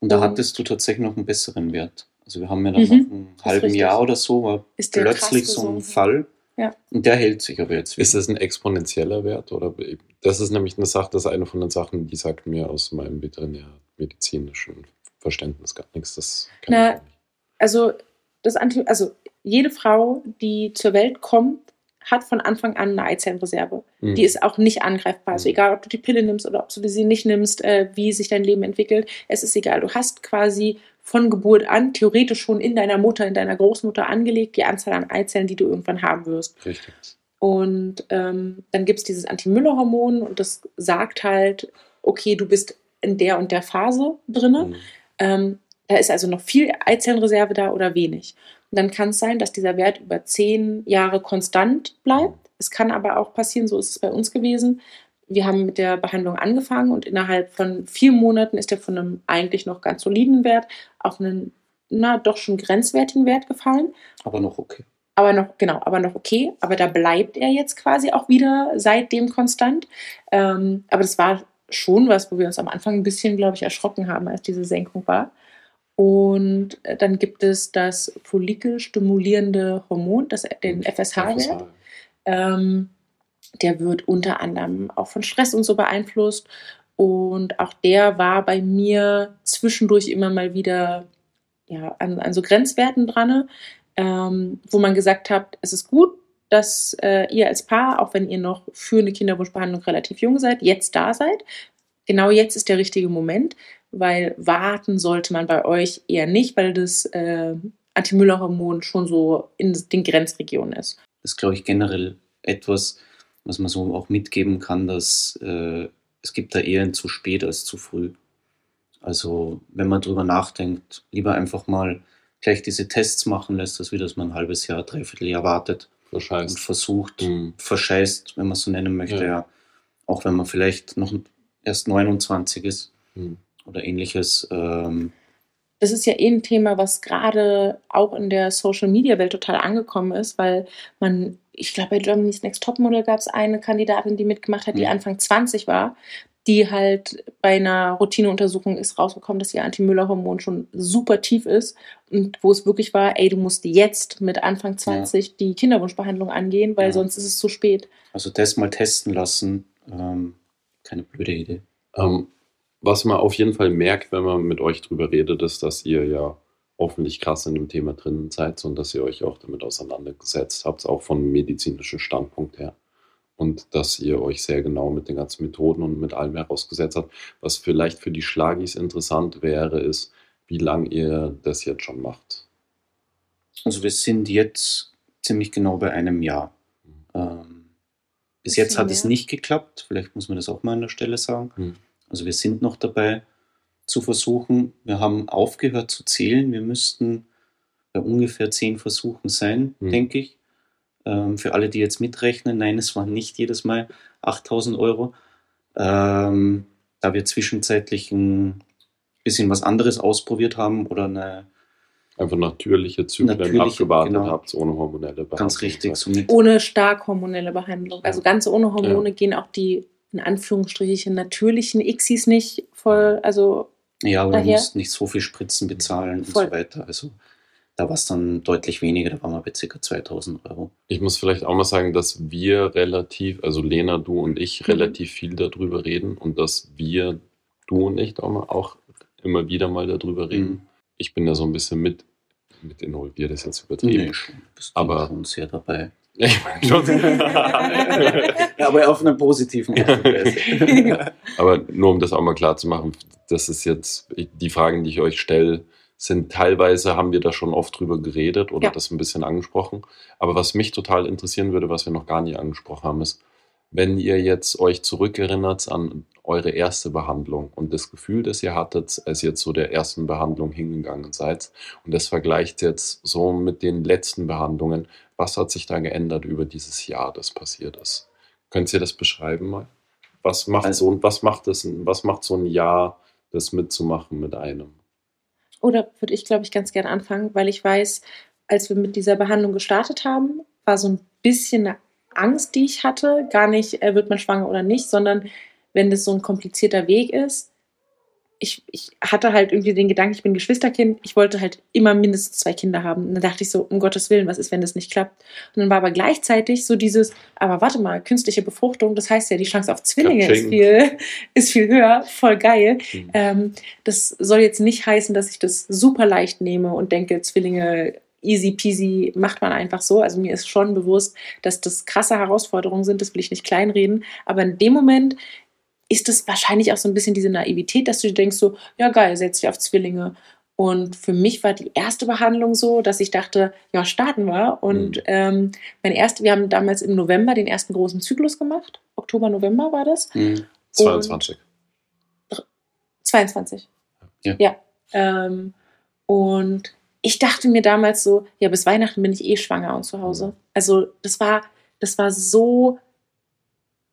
S3: Und da hattest du tatsächlich noch einen besseren Wert. Also wir haben ja dann mhm, nach einem halben richtig. Jahr oder so war plötzlich so ein Fall.
S4: Ja.
S3: Und der hält sich aber jetzt
S1: wieder. Ist das ein exponentieller Wert? Oder das ist nämlich eine Sache, das ist eine von den Sachen, die sagt mir aus meinem veterinärmedizinischen Verständnis gar nichts. Das
S4: Na, also das Anti also jede Frau, die zur Welt kommt, hat von Anfang an eine Eizellenreserve. Mhm. Die ist auch nicht angreifbar. Also mhm. egal, ob du die Pille nimmst oder ob du sie nicht nimmst, äh, wie sich dein Leben entwickelt, es ist egal. Du hast quasi von Geburt an theoretisch schon in deiner Mutter, in deiner Großmutter angelegt, die Anzahl an Eizellen, die du irgendwann haben wirst.
S1: Richtig.
S4: Und ähm, dann gibt es dieses Anti-Müller-Hormon und das sagt halt, okay, du bist in der und der Phase drinne. Mhm. Ähm, da ist also noch viel Eizellenreserve da oder wenig. Und dann kann es sein, dass dieser Wert über zehn Jahre konstant bleibt. Es kann aber auch passieren, so ist es bei uns gewesen, wir haben mit der Behandlung angefangen und innerhalb von vier Monaten ist er von einem eigentlich noch ganz soliden Wert auf einen, na, doch schon grenzwertigen Wert gefallen.
S3: Aber noch okay.
S4: Aber noch, genau, aber noch okay. Aber da bleibt er jetzt quasi auch wieder seitdem konstant. Ähm, aber das war schon was, wo wir uns am Anfang ein bisschen, glaube ich, erschrocken haben, als diese Senkung war. Und äh, dann gibt es das follikelstimulierende Hormon, das, den FSH-Wert. FSH. Ähm, der wird unter anderem auch von Stress und so beeinflusst. Und auch der war bei mir zwischendurch immer mal wieder ja, an, an so Grenzwerten dran, ähm, wo man gesagt hat, es ist gut, dass äh, ihr als Paar, auch wenn ihr noch für eine Kinderwunschbehandlung relativ jung seid, jetzt da seid. Genau jetzt ist der richtige Moment, weil warten sollte man bei euch eher nicht, weil das äh, Anti-Müller-Hormon schon so in den Grenzregionen ist.
S3: Das ist, glaube ich, generell etwas, was man so auch mitgeben kann, dass äh, es gibt da eher ein zu spät als zu früh. Also wenn man drüber nachdenkt, lieber einfach mal gleich diese Tests machen lässt, als wie dass man ein halbes Jahr, dreiviertel Jahr wartet
S1: Verscheißt.
S3: und versucht, mhm. verscheißt, wenn man es so nennen möchte, ja. ja. Auch wenn man vielleicht noch erst 29 ist mhm. oder ähnliches. Ähm,
S4: das ist ja eh ein Thema, was gerade auch in der Social Media Welt total angekommen ist, weil man ich glaube, bei Germany's Next Topmodel gab es eine Kandidatin, die mitgemacht hat, die mhm. Anfang 20 war, die halt bei einer Routineuntersuchung ist rausgekommen, dass ihr Anti-Müller-Hormon schon super tief ist und wo es wirklich war, ey, du musst jetzt mit Anfang 20 ja. die Kinderwunschbehandlung angehen, weil ja. sonst ist es zu spät.
S3: Also das mal testen lassen, ähm, keine blöde Idee.
S1: Ähm, was man auf jeden Fall merkt, wenn man mit euch drüber redet, ist, dass ihr ja hoffentlich krass in dem Thema drin seid und dass ihr euch auch damit auseinandergesetzt habt, auch vom medizinischen Standpunkt her. Und dass ihr euch sehr genau mit den ganzen Methoden und mit allem herausgesetzt habt. Was vielleicht für die Schlagis interessant wäre, ist, wie lange ihr das jetzt schon macht.
S3: Also wir sind jetzt ziemlich genau bei einem Jahr. Mhm. Ähm, bis jetzt hat mehr. es nicht geklappt. Vielleicht muss man das auch mal an der Stelle sagen. Mhm. Also wir sind noch dabei zu versuchen. Wir haben aufgehört zu zählen. Wir müssten bei ungefähr zehn Versuchen sein, mhm. denke ich. Ähm, für alle, die jetzt mitrechnen, nein, es waren nicht jedes Mal 8000 Euro. Ähm, da wir zwischenzeitlich ein bisschen was anderes ausprobiert haben oder eine
S1: Einfach natürliche Zyklen natürliche, abgewartet genau. habt, ohne hormonelle Behandlung.
S3: Ganz richtig.
S4: So ohne stark hormonelle Behandlung. Also ganz ohne Hormone ja. gehen auch die in Anführungsstrichen natürlichen Xis nicht voll, also
S3: ja, aber Daher. du musst nicht so viel Spritzen bezahlen Voll. und so weiter. Also da war es dann deutlich weniger, da waren wir bei ca. 2000 Euro.
S1: Ich muss vielleicht auch mal sagen, dass wir relativ, also Lena, du und ich, mhm. relativ viel darüber reden und dass wir, du und ich, auch immer wieder mal darüber reden. Mhm. Ich bin da so ein bisschen mit, mit involviert, ist jetzt übertrieben. Nee,
S3: schon, bist du aber schon sehr dabei. Ich meine schon. ja, aber auf einer positiven
S1: Weise. aber nur um das auch mal klar zu machen, das ist jetzt die Fragen, die ich euch stelle, sind teilweise haben wir da schon oft drüber geredet oder ja. das ein bisschen angesprochen. Aber was mich total interessieren würde, was wir noch gar nicht angesprochen haben, ist, wenn ihr jetzt euch zurückerinnert an eure erste Behandlung und das Gefühl, das ihr hattet, als ihr zu der ersten Behandlung hingegangen seid und das vergleicht jetzt so mit den letzten Behandlungen. Was hat sich da geändert über dieses Jahr, das passiert ist? Könnt ihr das beschreiben mal? Was macht
S3: Also-
S1: so, was macht das, was macht so ein Jahr, das mitzumachen mit einem?
S4: Oder würde ich, glaube ich, ganz gerne anfangen, weil ich weiß, als wir mit dieser Behandlung gestartet haben, war so ein bisschen eine Angst, die ich hatte. Gar nicht, äh, wird man schwanger oder nicht, sondern wenn das so ein komplizierter Weg ist. Ich, ich hatte halt irgendwie den Gedanken, ich bin Geschwisterkind, ich wollte halt immer mindestens zwei Kinder haben. Und dann dachte ich so, um Gottes Willen, was ist, wenn das nicht klappt? Und dann war aber gleichzeitig so dieses, aber warte mal, künstliche Befruchtung, das heißt ja, die Chance auf Zwillinge ist viel, ist viel höher, voll geil.
S1: Mhm.
S4: Ähm, das soll jetzt nicht heißen, dass ich das super leicht nehme und denke, Zwillinge easy peasy macht man einfach so. Also mir ist schon bewusst, dass das krasse Herausforderungen sind, das will ich nicht kleinreden. Aber in dem Moment ist es wahrscheinlich auch so ein bisschen diese Naivität, dass du dir denkst so, ja geil, setz dich auf Zwillinge. Und für mich war die erste Behandlung so, dass ich dachte, ja, starten wir. Und
S1: Mhm.
S4: ähm, mein erst, wir haben damals im November den ersten großen Zyklus gemacht. Oktober, November war das.
S3: Mhm.
S1: 22.
S4: 22.
S3: Ja.
S4: Ja. Ähm, und ich dachte mir damals so, ja, bis Weihnachten bin ich eh schwanger und zu Hause. Also das war, das war so.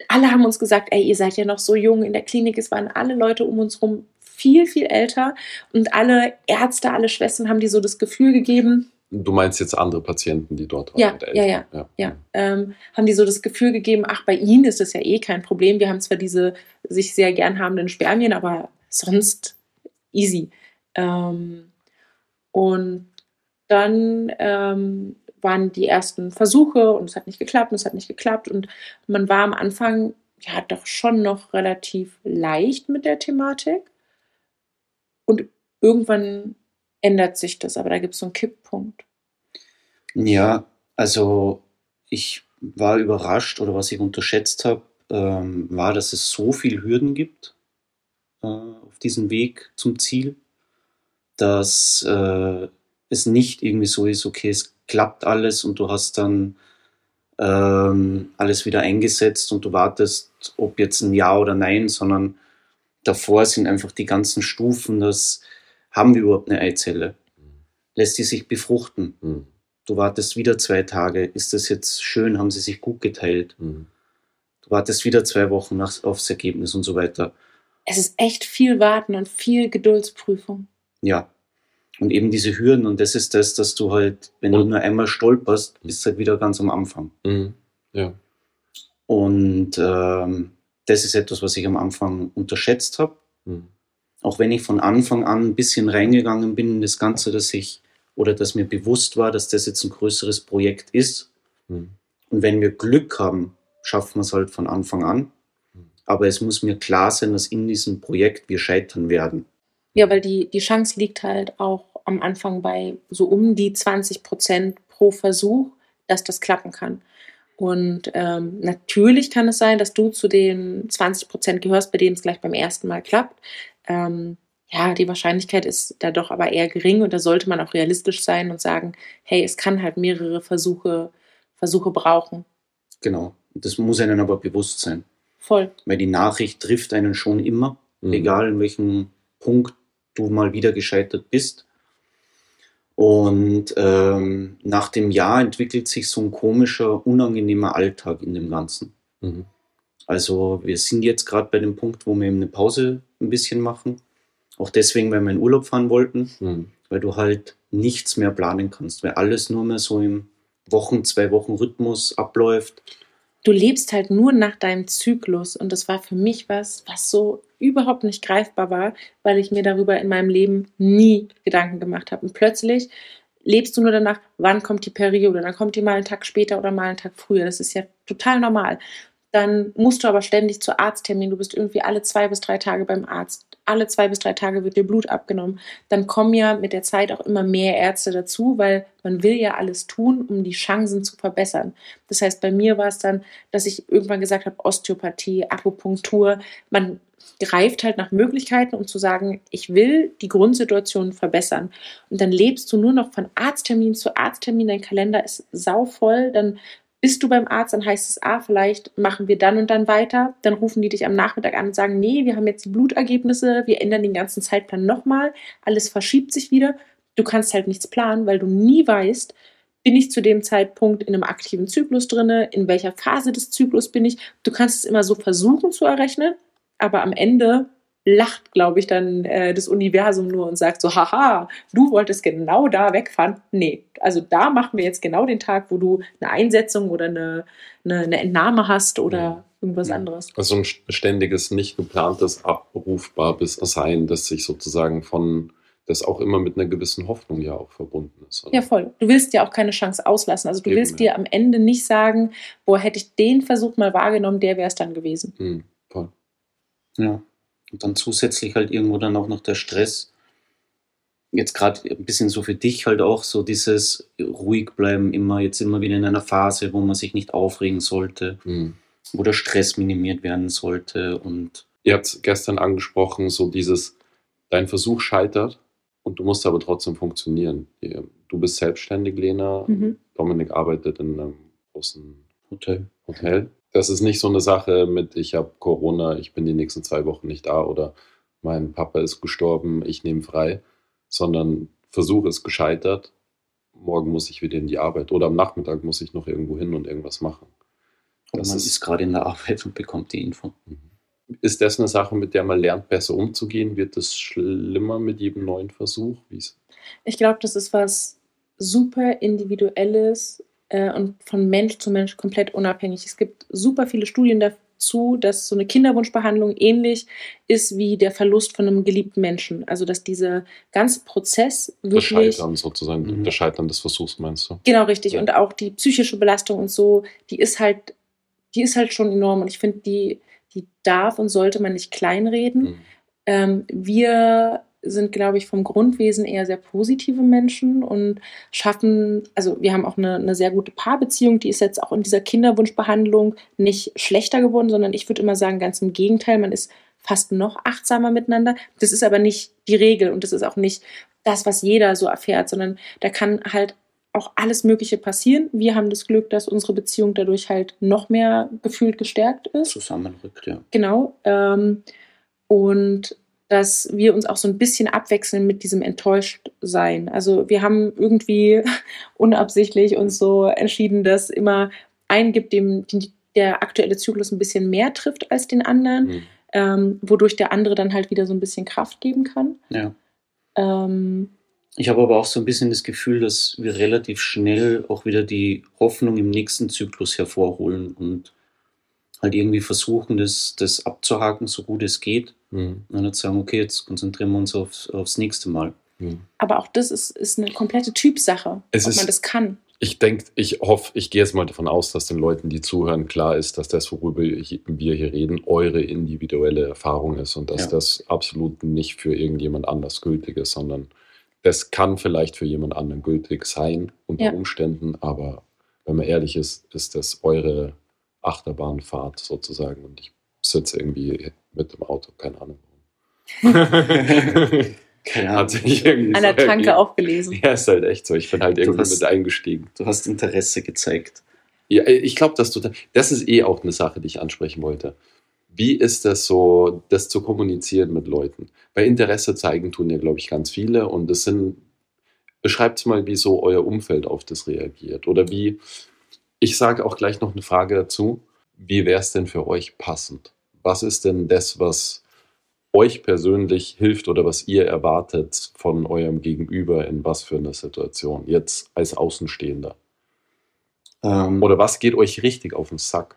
S4: Alle haben uns gesagt, ey, ihr seid ja noch so jung in der Klinik. Es waren alle Leute um uns rum viel, viel älter. Und alle Ärzte, alle Schwestern haben dir so das Gefühl gegeben,
S1: Du meinst jetzt andere Patienten, die dort
S4: Ja,
S1: waren? mit
S4: ja,
S1: Eltern.
S4: ja. ja, ähm, haben die so das Gefühl gegeben, ach, bei ihnen ist das ja eh kein Problem. Wir haben zwar diese sich sehr gern habenden Spermien, aber sonst easy. Ähm, und dann ähm, waren die ersten Versuche und es hat nicht geklappt und es hat nicht geklappt. Und man war am Anfang ja doch schon noch relativ leicht mit der Thematik. Und irgendwann ändert sich das, aber da gibt es so einen Kipppunkt.
S3: Ja, also ich war überrascht oder was ich unterschätzt habe, ähm, war, dass es so viel Hürden gibt äh, auf diesem Weg zum Ziel, dass äh, es nicht irgendwie so ist, okay, es klappt alles und du hast dann ähm, alles wieder eingesetzt und du wartest, ob jetzt ein Ja oder Nein, sondern davor sind einfach die ganzen Stufen, das haben wir überhaupt eine Eizelle? Lässt die sich befruchten?
S1: Mhm.
S3: Du wartest wieder zwei Tage. Ist das jetzt schön? Haben sie sich gut geteilt?
S1: Mhm.
S3: Du wartest wieder zwei Wochen nach, aufs Ergebnis und so weiter.
S4: es ist echt viel Warten und viel Geduldsprüfung.
S3: Ja. Und eben diese Hürden, und das ist das, dass du halt, wenn du
S1: Und-
S3: nur einmal stolperst, bist du halt wieder ganz am Anfang.
S1: Mhm. Ja.
S3: Und ähm, das ist etwas, was ich am Anfang unterschätzt habe.
S1: Mhm.
S3: Auch wenn ich von Anfang an ein bisschen reingegangen bin in das Ganze, dass ich oder dass mir bewusst war, dass das jetzt ein größeres Projekt ist.
S1: Mhm.
S3: Und wenn wir Glück haben, schaffen wir es halt von Anfang an. Aber es muss mir klar sein, dass in diesem Projekt wir scheitern werden.
S4: Ja, weil die, die Chance liegt halt auch am Anfang bei so um die 20 Prozent pro Versuch, dass das klappen kann. Und ähm, natürlich kann es sein, dass du zu den 20 Prozent gehörst, bei denen es gleich beim ersten Mal klappt. Ähm, ja, die Wahrscheinlichkeit ist da doch aber eher gering und da sollte man auch realistisch sein und sagen, hey, es kann halt mehrere Versuche, Versuche brauchen.
S3: Genau. Das muss einem aber bewusst sein.
S4: Voll.
S3: Weil die Nachricht trifft einen schon immer,
S1: Mhm.
S3: egal in welchem Punkt du mal wieder gescheitert bist. Und ähm, nach dem Jahr entwickelt sich so ein komischer, unangenehmer Alltag in dem Ganzen.
S1: Mhm.
S3: Also wir sind jetzt gerade bei dem Punkt, wo wir eben eine Pause ein bisschen machen. Auch deswegen, weil wir in Urlaub fahren wollten,
S1: Mhm.
S3: weil du halt nichts mehr planen kannst, weil alles nur mehr so im Wochen, zwei Wochen Rhythmus abläuft.
S4: du lebst halt nur nach deinem Zyklus. Und das war für mich was, was so überhaupt nicht greifbar war, weil ich mir darüber in meinem Leben nie Gedanken gemacht habe. Und plötzlich lebst du nur danach, wann kommt die Periode. Dann kommt die mal einen Tag später oder mal einen Tag früher. Das ist ja total normal. Dann musst du aber ständig zu Arzttermin. Du bist irgendwie alle zwei bis drei Tage beim Arzt. Alle zwei bis drei Tage wird dir Blut abgenommen. Dann kommen ja mit der Zeit auch immer mehr Ärzte dazu, weil man will ja alles tun, um die Chancen zu verbessern. Das heißt, bei mir war es dann, dass ich irgendwann gesagt habe, Osteopathie, Akupunktur. Man greift halt nach Möglichkeiten, um zu sagen, ich will die Grundsituation verbessern. Und dann lebst du nur noch von Arzttermin zu Arzttermin, dein Kalender ist sauvoll, dann bist du beim Arzt, dann heißt es, ah, vielleicht machen wir dann und dann weiter. Dann rufen die dich am Nachmittag an und sagen, nee, wir haben jetzt die Blutergebnisse, wir ändern den ganzen Zeitplan nochmal, alles verschiebt sich wieder. Du kannst halt nichts planen, weil du nie weißt, bin ich zu dem Zeitpunkt in einem aktiven Zyklus drinne, in welcher Phase des Zyklus bin ich. Du kannst es immer so versuchen zu errechnen, aber am Ende lacht, glaube ich, dann äh, das Universum nur und sagt so, haha, du wolltest genau da wegfahren. Nee, also da machen wir jetzt genau den Tag, wo du eine Einsetzung oder eine, eine, eine Entnahme hast oder ja. irgendwas ja. anderes.
S1: Also ein ständiges, nicht geplantes, abrufbares Sein, das sich sozusagen von das auch immer mit einer gewissen Hoffnung ja auch verbunden ist.
S4: Oder? Ja, voll. Du willst ja auch keine Chance auslassen. Also du Eben, willst dir ja. am Ende nicht sagen, boah, hätte ich den Versuch mal wahrgenommen, der wäre es dann gewesen.
S1: Mhm.
S3: Ja. Und dann zusätzlich halt irgendwo dann auch noch der Stress. Jetzt gerade ein bisschen so für dich halt auch so dieses ruhig bleiben, immer jetzt immer wieder in einer Phase, wo man sich nicht aufregen sollte, mhm. wo der Stress minimiert werden sollte und
S1: Ihr habt gestern angesprochen, so dieses, dein Versuch scheitert und du musst aber trotzdem funktionieren. Du bist selbstständig, Lena. Mhm. Dominik arbeitet in einem großen Hotel. Hotel das ist nicht so eine Sache mit, ich habe Corona, ich bin die nächsten zwei Wochen nicht da oder mein Papa ist gestorben, ich nehme frei, sondern Versuch ist gescheitert, morgen muss ich wieder in die Arbeit oder am Nachmittag muss ich noch irgendwo hin und irgendwas machen.
S3: Das man ist, ist gerade in der Arbeit und bekommt die Info. Mhm.
S1: Ist das eine Sache, mit der man lernt, besser umzugehen? Wird es schlimmer mit jedem neuen Versuch? Wie's?
S4: Ich glaube, das ist was super Individuelles äh, und von Mensch zu Mensch komplett unabhängig. Es gibt super viele Studien dazu, dass so eine Kinderwunschbehandlung ähnlich ist wie der Verlust von einem geliebten Menschen. Also dass dieser ganze Prozess wirklich...
S1: Das Scheitern sozusagen, mhm. das Scheitern des Versuchs meinst du?
S4: Genau, richtig. Ja. Und auch die psychische Belastung und so, die ist halt, die ist halt schon enorm. Und ich finde, die, die darf und sollte man nicht kleinreden. Mhm. Ähm, wir sind, glaube ich, vom Grundwesen eher sehr positive Menschen und schaffen, also wir haben auch eine, eine, sehr gute Paarbeziehung, die ist jetzt auch in dieser Kinderwunschbehandlung nicht schlechter geworden, sondern ich würde immer sagen, ganz im Gegenteil, man ist fast noch achtsamer miteinander. Das ist aber nicht die Regel und das ist auch nicht das, was jeder so erfährt, sondern da kann halt auch alles Mögliche passieren. Wir haben das Glück, dass unsere Beziehung dadurch halt noch mehr gefühlt gestärkt ist.
S3: Zusammenrückt, ja.
S4: Genau. Ähm, und dass wir uns auch so ein bisschen abwechseln mit diesem Enttäuschtsein. Also wir haben irgendwie unabsichtlich uns so entschieden, dass immer einen gibt, dem der aktuelle Zyklus ein bisschen mehr trifft als den anderen, mhm. ähm, wodurch der andere dann halt wieder so ein bisschen Kraft geben kann.
S3: Ja. Ähm, ich habe aber auch so ein bisschen das Gefühl, dass wir relativ schnell auch wieder die Hoffnung im nächsten Zyklus hervorholen und halt irgendwie versuchen, das, das abzuhaken, so gut es geht. Mhm. Und dann sagen, okay, jetzt konzentrieren wir uns aufs, aufs nächste Mal.
S4: Mhm. Aber auch das ist, ist eine komplette Typsache,
S1: es
S4: ob
S1: ist,
S4: man das kann.
S1: Ich denke, ich hoffe, ich gehe jetzt mal davon aus, dass den Leuten, die zuhören, klar ist, dass das, worüber wir hier reden, eure individuelle Erfahrung ist und dass ja. das absolut nicht für irgendjemand anders gültig ist, sondern das kann vielleicht für jemand anderen gültig sein unter ja. Umständen, aber wenn man ehrlich ist, ist das eure Achterbahnfahrt sozusagen und ich sitze irgendwie mit dem Auto, keine Ahnung
S4: warum. keine Ahnung. Hat sich irgendwie An der so Tanke auch gelesen.
S1: Ja, ist halt echt so. Ich bin halt irgendwie hast, mit eingestiegen.
S3: Du hast Interesse gezeigt.
S1: Ja, ich glaube, dass du das ist eh auch eine Sache, die ich ansprechen wollte. Wie ist das so, das zu kommunizieren mit Leuten? Bei Interesse zeigen tun ja, glaube ich, ganz viele und das sind, beschreibt mal, wie so euer Umfeld auf das reagiert oder wie, ich sage auch gleich noch eine Frage dazu. Wie wäre es denn für euch passend? Was ist denn das, was euch persönlich hilft oder was ihr erwartet von eurem Gegenüber in was für einer Situation, jetzt als Außenstehender? Ähm, oder was geht euch richtig auf den Sack?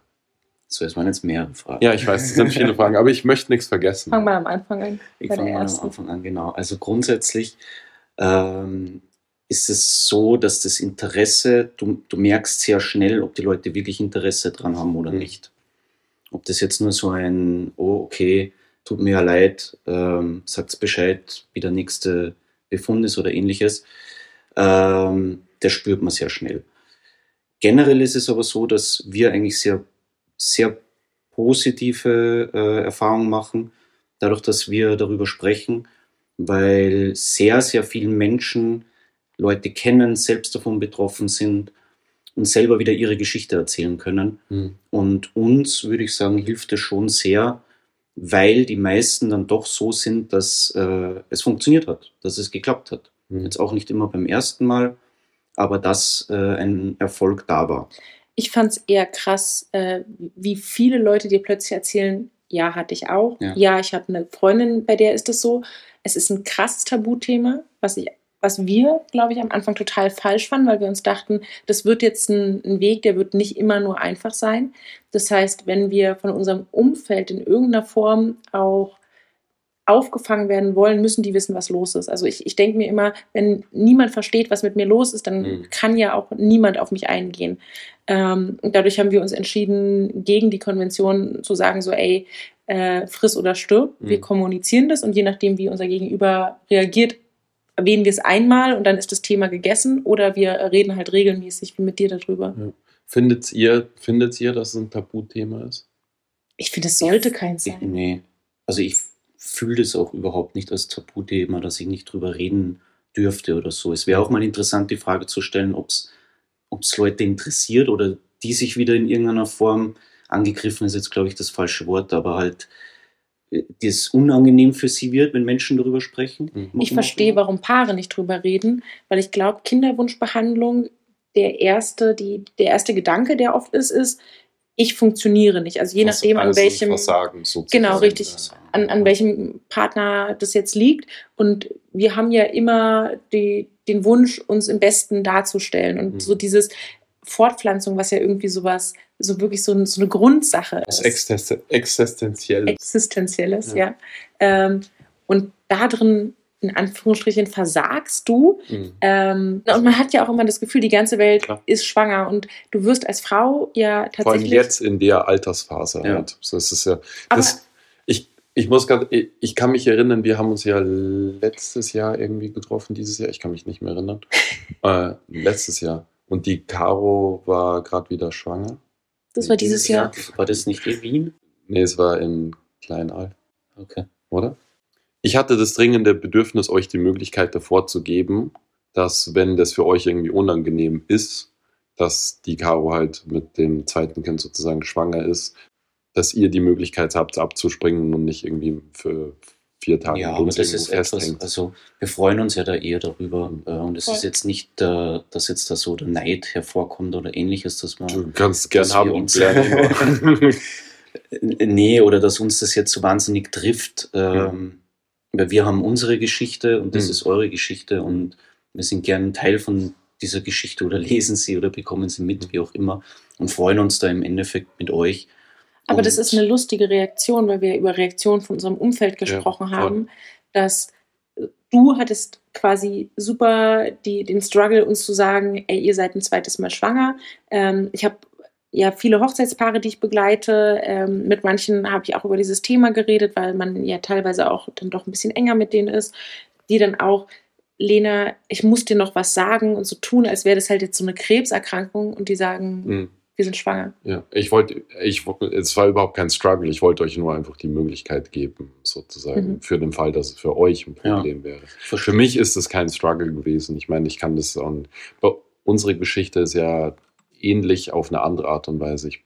S3: So, jetzt waren jetzt mehrere Fragen.
S1: Ja, ich weiß, es sind viele Fragen, aber ich möchte nichts vergessen.
S4: Fangen wir am Anfang an.
S3: Ich fange mal am Anfang an, genau. Also grundsätzlich ähm, ist es so, dass das Interesse, du, du merkst sehr schnell, ob die Leute wirklich Interesse dran haben oder mhm. nicht. Ob das jetzt nur so ein, oh, okay, tut mir ja leid, ähm, sagt Bescheid, wie der nächste Befund ist oder ähnliches, ähm, das spürt man sehr schnell. Generell ist es aber so, dass wir eigentlich sehr, sehr positive äh, Erfahrungen machen, dadurch, dass wir darüber sprechen, weil sehr, sehr vielen Menschen Leute kennen, selbst davon betroffen sind und selber wieder ihre Geschichte erzählen können.
S1: Mhm.
S3: Und uns, würde ich sagen, hilft es schon sehr, weil die meisten dann doch so sind, dass äh, es funktioniert hat, dass es geklappt hat.
S1: Mhm.
S3: Jetzt auch nicht immer beim ersten Mal, aber dass äh, ein Erfolg da war.
S4: Ich fand es eher krass, äh, wie viele Leute dir plötzlich erzählen, ja, hatte ich auch.
S3: Ja.
S4: Ja, ich habe eine Freundin, bei der ist es so. Es ist ein krasses Tabuthema, was ich was wir, glaube ich, am Anfang total falsch fanden, weil wir uns dachten, das wird jetzt ein, ein, Weg, der wird nicht immer nur einfach sein. Das heißt, wenn wir von unserem Umfeld in irgendeiner Form auch aufgefangen werden wollen, müssen die wissen, was los ist. Also ich, ich denke mir immer, wenn niemand versteht, was mit mir los ist, dann
S1: Mhm.
S4: kann ja auch niemand auf mich eingehen. Ähm, und dadurch haben wir uns entschieden, gegen die Konvention zu sagen, so, ey, äh, friss oder stirb. Wir
S1: Mhm.
S4: kommunizieren das und je nachdem, wie unser Gegenüber reagiert, erwähnen wir es einmal und dann ist das Thema gegessen oder wir reden halt regelmäßig wie mit dir darüber.
S1: Ja. Findet ihr, findet ihr, dass es ein Tabuthema ist?
S4: Ich finde, es sollte kein
S3: Ich,
S4: sein.
S3: nee, also ich fühle das auch überhaupt nicht als Tabuthema, dass ich nicht drüber reden dürfte oder so. Es wäre auch mal interessant, die Frage zu stellen, ob es Leute interessiert oder die sich wieder in irgendeiner Form angegriffen ist jetzt, glaube ich, das falsche Wort, aber halt das unangenehm für sie wird, wenn Menschen darüber sprechen.
S1: Mhm.
S4: Ich verstehe, warum Paare nicht drüber reden, weil ich glaube, Kinderwunschbehandlung, der erste, die, der erste Gedanke, der oft ist, ist, ich funktioniere nicht. Also je
S1: Was-
S4: nachdem, an
S1: also
S4: welchem,
S1: Versagen sozusagen.
S4: Genau, richtig. An, an welchem Partner das jetzt liegt. Und wir haben ja immer die, den Wunsch, uns im Besten darzustellen. Und
S1: Mhm.
S4: so dieses Fortpflanzung, was ja irgendwie sowas, so wirklich so, so eine Grundsache ist.
S1: Existen existenziell.
S4: Existenzielles,
S1: Ja.
S4: ja. Ähm, und da drin, in Anführungsstrichen, versagst du.
S1: Mhm.
S4: Ähm, und man hat ja auch immer das Gefühl, die ganze Welt
S1: Klar.
S4: ist schwanger. Und du wirst als Frau ja
S1: Vor allem
S4: tatsächlich.
S1: jetzt in der Altersphase
S3: Ja.
S1: halt. So ist es ja.
S4: Aber-
S1: Das, ich, ich muss gerade, ich, ich kann mich erinnern, wir haben uns ja letztes Jahr irgendwie getroffen, dieses Jahr. Ich kann mich nicht mehr erinnern. äh, letztes Jahr. Und die Caro war gerade wieder schwanger.
S4: das war dieses Jahr.
S3: War das nicht eh Wien?
S1: Nee, es war in Kleinal,
S3: Okay.
S1: oder? Ich hatte das dringende Bedürfnis, euch die Möglichkeit davor zu geben, dass, wenn das für euch irgendwie unangenehm ist, dass die Caro halt mit dem zweiten Kind sozusagen schwanger ist, dass ihr die Möglichkeit habt, abzuspringen und nicht irgendwie für vier Tage
S3: Ja, aber das ist etwas,
S1: festhängt.
S3: also wir freuen uns ja da eher darüber. äh, Und es ist jetzt nicht, äh, dass jetzt da so der Neid hervorkommt oder ähnliches, dass man.
S1: Du kannst gern haben
S3: uns-
S1: und lernen.
S3: Äh, Nee, oder dass uns das jetzt so wahnsinnig trifft. Ähm, weil wir haben unsere Geschichte und das
S1: Mhm.
S3: ist eure Geschichte und wir sind gern Teil von dieser Geschichte oder lesen sie oder bekommen sie mit, wie auch immer, und freuen uns da im Endeffekt mit euch.
S4: Aber
S3: und
S4: das ist eine lustige Reaktion, weil wir über Reaktionen von unserem Umfeld gesprochen
S1: voll.
S4: haben, dass du hattest quasi super die, den Struggle, uns zu sagen, ey, ihr seid ein zweites Mal schwanger. Ähm, ich habe ja viele Hochzeitspaare, die ich begleite. Ähm, mit manchen habe ich auch über dieses Thema geredet, weil man ja teilweise auch dann doch ein bisschen enger mit denen ist, die dann auch Lena, ich muss dir noch was sagen und so tun, als wäre das halt jetzt so eine Krebserkrankung und die sagen,
S1: Mhm.
S4: Wir sind schwanger.
S1: Ja, ich wollte, ich, es war überhaupt kein Struggle. Ich wollte euch nur einfach die Möglichkeit geben, sozusagen,
S4: Mhm.
S1: für den Fall, dass es für euch ein
S3: Ja.
S1: Problem wäre.
S3: Verstehe.
S1: Für mich ist es kein Struggle gewesen. Ich meine, ich kann das auch. aber Unsere Geschichte ist ja ähnlich auf eine andere Art und Weise. Ich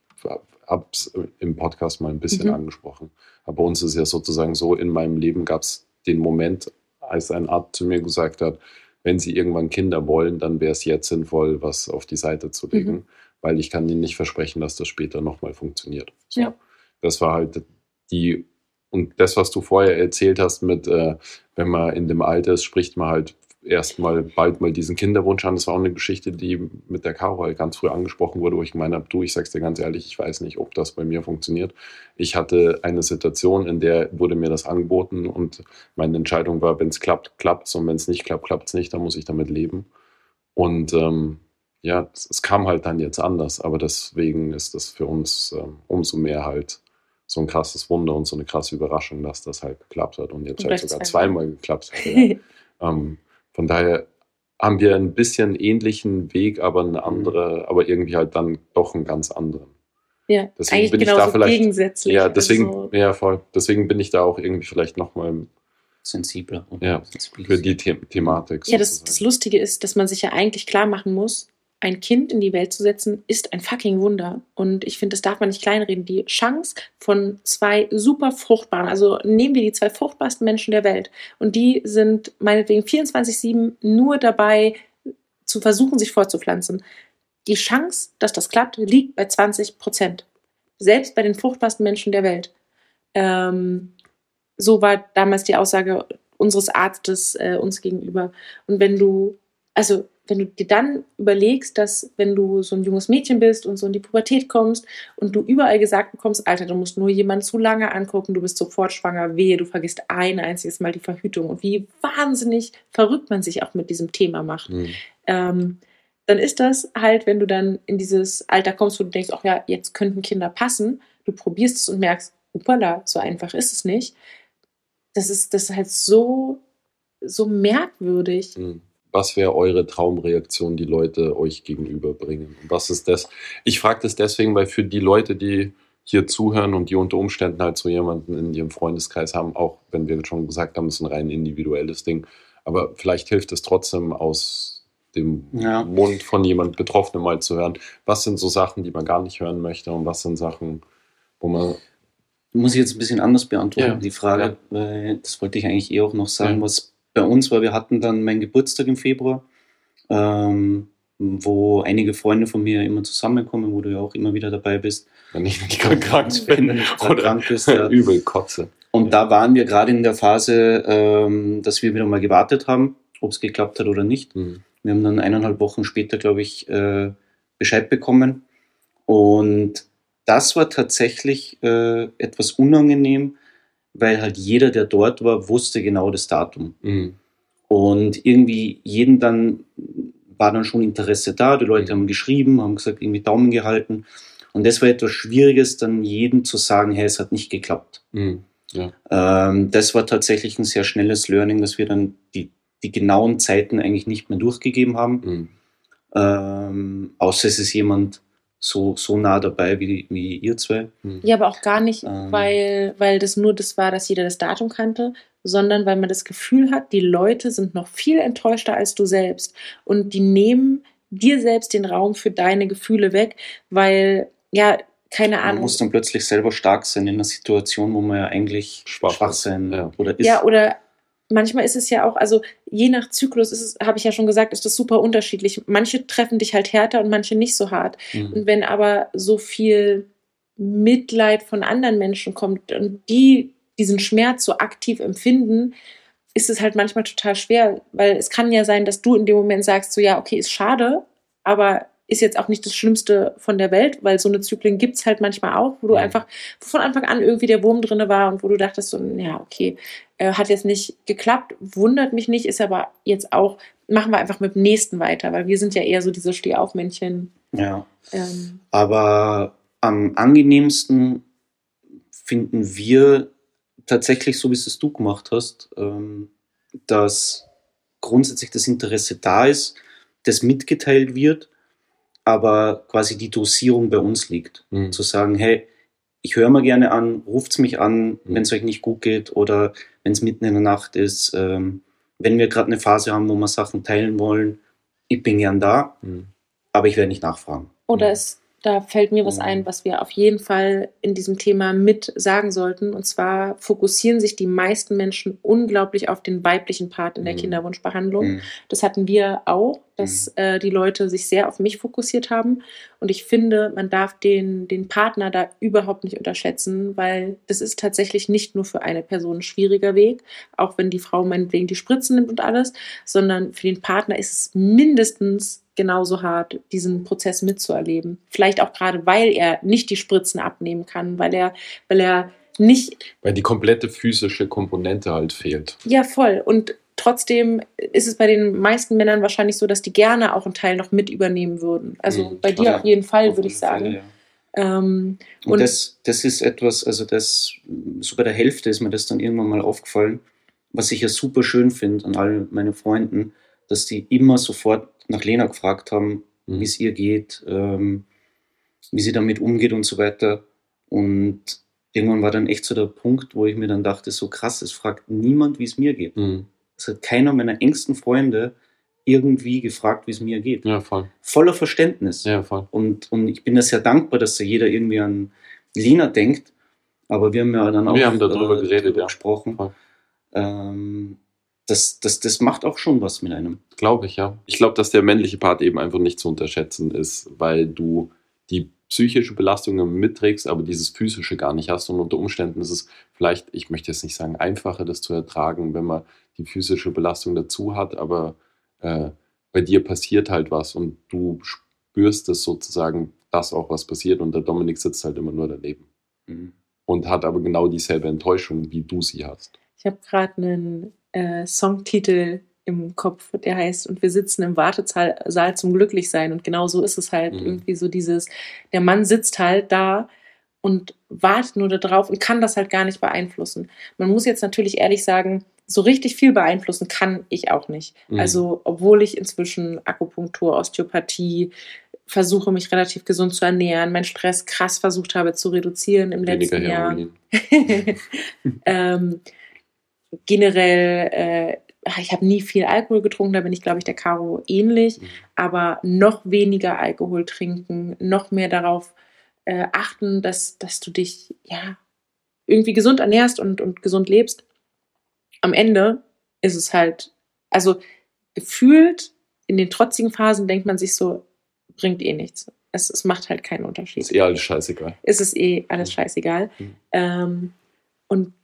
S1: habe es im Podcast mal ein bisschen
S4: Mhm.
S1: angesprochen. Aber bei uns ist ja sozusagen so, in meinem Leben gab es den Moment, als ein Arzt zu mir gesagt hat, wenn Sie irgendwann Kinder wollen, dann wäre es jetzt sinnvoll, was auf die Seite zu legen,
S4: Mhm.
S1: Weil ich kann Ihnen nicht versprechen, dass das später nochmal funktioniert. So.
S4: Ja.
S1: Das war halt die, und das, was du vorher erzählt hast mit, äh, wenn man in dem Alter ist, spricht man halt erstmal bald mal diesen Kinderwunsch an. Das war auch eine Geschichte, die mit der Caro halt ganz früh angesprochen wurde, wo ich gemeint habe, du, ich sag's dir ganz ehrlich, ich weiß nicht, ob das bei mir funktioniert. Ich hatte eine Situation, in der wurde mir das angeboten und meine Entscheidung war, wenn es klappt, klappt's und wenn es nicht klappt, klappt's nicht, dann muss ich damit leben. Und ähm, ja, es, es kam halt dann jetzt anders, aber deswegen ist das für uns ähm, umso mehr halt so ein krasses Wunder und so eine krasse Überraschung, dass das halt geklappt hat und jetzt
S4: Und
S1: halt sogar
S4: zweimal.
S1: geklappt hat. Ja. ähm, von daher haben wir ein bisschen ähnlichen Weg, aber eine andere, aber irgendwie halt dann doch einen ganz anderen.
S4: Ja,
S1: Deswegen
S4: eigentlich
S1: bin ich da
S4: genauso
S1: vielleicht-
S4: gegensätzlich.
S1: Ja, deswegen,
S4: Also,
S1: ja, voll. Deswegen bin ich da auch irgendwie vielleicht nochmal
S3: sensibler. und
S1: Ja, für die The Thematik.
S4: ja das, das Lustige ist, dass man sich ja eigentlich klar machen muss, ein Kind in die Welt zu setzen, ist ein fucking Wunder. Und ich finde, das darf man nicht kleinreden. Die Chance von zwei super fruchtbaren, also nehmen wir die zwei fruchtbarsten Menschen der Welt und die sind meinetwegen 24-7 nur dabei, zu versuchen, sich fortzupflanzen. Die Chance, dass das klappt, liegt bei 20 Prozent. Selbst bei den fruchtbarsten Menschen der Welt. Ähm, so war damals die Aussage unseres Arztes äh, uns gegenüber. Und wenn du, also wenn du dir dann überlegst, dass wenn du so ein junges Mädchen bist und so in die Pubertät kommst und du überall gesagt bekommst, Alter, du musst nur jemanden zu lange angucken, du bist sofort schwanger, wehe, du vergisst ein einziges Mal die Verhütung und wie wahnsinnig verrückt man sich auch mit diesem Thema macht. Mhm. Ähm, dann ist das halt, wenn du dann in dieses Alter kommst, wo du denkst, ach ja, jetzt könnten Kinder passen, du probierst es und merkst, upala, so einfach ist es nicht. Das ist, das ist halt so, so merkwürdig.
S1: Mhm was wäre eure Traumreaktion, die Leute euch gegenüberbringen? was ist das? Ich frage das deswegen, weil für die Leute, die hier zuhören und die unter Umständen halt so jemanden in ihrem Freundeskreis haben, auch wenn wir schon gesagt haben, es ist ein rein individuelles Ding, aber vielleicht hilft es trotzdem aus dem ja. Mund von jemand Betroffenem mal zu hören, was sind so Sachen, die man gar nicht hören möchte und was sind Sachen, wo man
S3: muss ich jetzt ein bisschen anders beantworten, ja. die Frage, ja. weil das wollte ich eigentlich eh auch noch sagen, was bei uns war, wir hatten dann meinen Geburtstag im Februar, ähm, wo einige Freunde von mir immer zusammenkommen, wo du ja auch immer wieder dabei bist.
S1: Wenn ich nicht krank bin
S3: oder krank bist, ja.
S1: übel kotze.
S3: Und da waren wir gerade in der Phase, ähm, dass wir wieder mal gewartet haben, ob es geklappt hat oder nicht. Mhm. Wir haben dann eineinhalb Wochen später, glaube ich, äh, Bescheid bekommen. Und das war tatsächlich äh, etwas unangenehm, weil halt jeder, der dort war, wusste genau das Datum. Mhm. Und irgendwie jeden dann war dann schon Interesse da. Die Leute mhm. haben geschrieben, haben gesagt, irgendwie Daumen gehalten. Und das war etwas Schwieriges, dann jedem zu sagen, hey, es hat nicht geklappt. Mhm. Ja. Ähm, das war tatsächlich ein sehr schnelles Learning, dass wir dann die, die genauen Zeiten eigentlich nicht mehr durchgegeben haben. Mhm. Ähm, außer es ist jemand so, so nah dabei wie, wie ihr zwei.
S4: Hm. Ja, aber auch gar nicht, ähm. weil, weil das nur das war, dass jeder das Datum kannte, sondern weil man das Gefühl hat, die Leute sind noch viel enttäuschter als du selbst und die nehmen dir selbst den Raum für deine Gefühle weg, weil, ja, keine Ahnung.
S3: Man muss dann plötzlich selber stark sein in einer Situation, wo man ja eigentlich schwach, schwach sein
S4: ja. oder ist. Ja, oder manchmal ist es ja auch, also je nach Zyklus ist es, habe ich ja schon gesagt, ist das super unterschiedlich. Manche treffen dich halt härter und manche nicht so hart. Mhm. Und wenn aber so viel Mitleid von anderen Menschen kommt und die diesen Schmerz so aktiv empfinden, ist es halt manchmal total schwer, weil es kann ja sein, dass du in dem Moment sagst, so ja, okay, ist schade, aber ist jetzt auch nicht das Schlimmste von der Welt, weil so eine Zyklen gibt es halt manchmal auch, wo du ja. einfach von Anfang an irgendwie der Wurm drin war und wo du dachtest, so, ja, okay, äh, hat jetzt nicht geklappt, wundert mich nicht, ist aber jetzt auch, machen wir einfach mit dem nächsten weiter, weil wir sind ja eher so diese Stehaufmännchen.
S3: Ja. Ähm. Aber am angenehmsten finden wir tatsächlich, so wie es du gemacht hast, ähm, dass grundsätzlich das Interesse da ist, das mitgeteilt wird aber quasi die Dosierung bei uns liegt. Mhm. Zu sagen, hey, ich höre mal gerne an, ruft mich an, mhm. wenn es euch nicht gut geht oder wenn es mitten in der Nacht ist. Ähm, wenn wir gerade eine Phase haben, wo wir Sachen teilen wollen, ich bin gern da, mhm. aber ich werde nicht nachfragen.
S4: Oder mhm. es da fällt mir was mhm. ein, was wir auf jeden Fall in diesem Thema mit sagen sollten. Und zwar fokussieren sich die meisten Menschen unglaublich auf den weiblichen Part in der mhm. Kinderwunschbehandlung. Mhm. Das hatten wir auch, dass mhm. äh, die Leute sich sehr auf mich fokussiert haben. Und ich finde, man darf den, den Partner da überhaupt nicht unterschätzen, weil das ist tatsächlich nicht nur für eine Person ein schwieriger Weg, auch wenn die Frau meinetwegen die Spritzen nimmt und alles, sondern für den Partner ist es mindestens genauso hart, diesen Prozess mitzuerleben. Vielleicht auch gerade, weil er nicht die Spritzen abnehmen kann, weil er, weil er nicht.
S1: Weil die komplette physische Komponente halt fehlt.
S4: Ja, voll. Und trotzdem ist es bei den meisten Männern wahrscheinlich so, dass die gerne auch einen Teil noch mit übernehmen würden. Also mhm. bei dir ja, auf jeden Fall, würde ich sagen. Fall, ja.
S3: Ähm, und, und das, das ist etwas, also das, so bei der Hälfte ist mir das dann irgendwann mal aufgefallen, was ich ja super schön finde an all meinen Freunden, dass die immer sofort nach Lena gefragt haben, mhm. wie es ihr geht, ähm, wie sie damit umgeht und so weiter. Und irgendwann war dann echt so der Punkt, wo ich mir dann dachte, so krass, es fragt niemand, wie es mir geht. Mhm. Es hat keiner meiner engsten Freunde irgendwie gefragt, wie es mir geht.
S1: Ja, voll.
S3: Voller Verständnis.
S1: Ja, voll.
S3: Und, und ich bin da sehr dankbar, dass da jeder irgendwie an Lina denkt. Aber wir haben ja dann auch
S1: Wir haben darüber
S3: äh,
S1: geredet,
S3: drüber
S1: ja.
S3: gesprochen. Ähm, das, das, das macht auch schon was mit einem.
S1: Glaube ich, ja. Ich glaube, dass der männliche Part eben einfach nicht zu unterschätzen ist, weil du die psychische Belastung mitträgst, aber dieses physische gar nicht hast. Und unter Umständen ist es vielleicht, ich möchte jetzt nicht sagen, einfacher, das zu ertragen, wenn man die physische Belastung dazu hat, aber äh, bei dir passiert halt was und du spürst es sozusagen, dass auch was passiert und der Dominik sitzt halt immer nur daneben
S3: Mhm.
S1: und hat aber genau dieselbe Enttäuschung, wie du sie hast.
S4: Ich habe gerade einen äh, Songtitel im Kopf, der heißt Und wir sitzen im Wartesaal Saal zum Glücklichsein. Und genau so ist es halt
S1: Mhm.
S4: irgendwie so dieses, der Mann sitzt halt da und wartet nur darauf und kann das halt gar nicht beeinflussen. Man muss jetzt natürlich ehrlich sagen, so richtig viel beeinflussen kann ich auch nicht.
S1: Mhm.
S4: Also, obwohl ich inzwischen Akupunktur, Osteopathie, versuche mich relativ gesund zu ernähren, meinen Stress krass versucht habe zu reduzieren im
S1: Weniger
S4: letzten Jahr ähm, generell, äh, ich habe nie viel Alkohol getrunken, da bin ich, glaube ich, der Caro ähnlich,
S1: Mhm.
S4: aber noch weniger Alkohol trinken, noch mehr darauf äh, achten, dass, dass du dich ja irgendwie gesund ernährst und, und gesund lebst. Am Ende ist es halt, also gefühlt in den trotzigen Phasen denkt man sich so, bringt eh nichts. Es, es macht halt keinen Unterschied
S1: Ist eh alles scheißegal.
S4: ist es eh alles scheißegal.
S1: Mhm.
S4: Ähm, und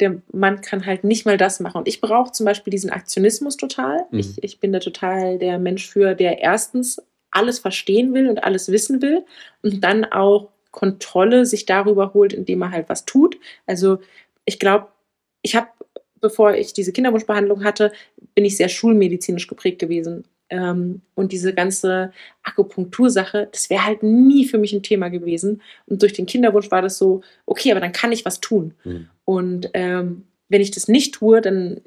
S4: der Mann kann halt nicht mal das machen. Und ich brauche zum Beispiel diesen Aktionismus total.
S1: Mhm.
S4: Ich, ich bin da total der Mensch für, der erstens alles verstehen will und alles wissen will und dann auch Kontrolle sich darüber holt, indem er halt was tut. Also ich glaube, ich habe, bevor ich diese Kinderwunschbehandlung hatte, bin ich sehr schulmedizinisch geprägt gewesen. Ähm, und diese ganze Akupunktursache, das wäre halt nie für mich ein Thema gewesen. Und durch den Kinderwunsch war das so, okay, aber dann kann ich was tun.
S1: Mhm.
S4: Und ähm, wenn ich das nicht tue, dann,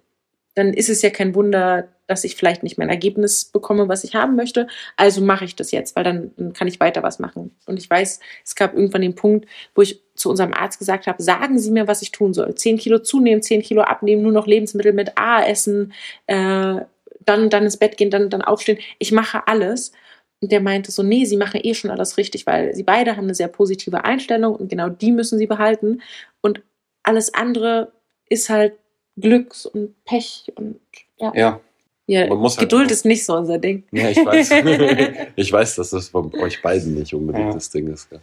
S4: dann ist es ja kein Wunder, dass ich vielleicht nicht mein Ergebnis bekomme, was ich haben möchte. Also mache ich das jetzt, weil dann, dann kann ich weiter was machen. Und ich weiß, es gab irgendwann den Punkt, wo ich zu unserem Arzt gesagt habe, sagen Sie mir, was ich tun soll. Zehn Kilo zunehmen, zehn Kilo abnehmen, nur noch Lebensmittel mit A essen, äh, dann, dann ins Bett gehen, dann, dann aufstehen. Ich mache alles. Und der meinte so, nee, Sie machen eh schon alles richtig, weil Sie beide haben eine sehr positive Einstellung und genau die müssen Sie behalten. Und alles andere ist halt Glücks und Pech und ja.
S3: Ja,
S4: ja
S1: Man muss halt
S4: Geduld
S1: einfach-
S4: ist nicht so unser Ding.
S1: Ja, ich weiß. ich weiß, dass das von euch beiden nicht unbedingt
S3: Ja.
S1: das Ding ist. gell?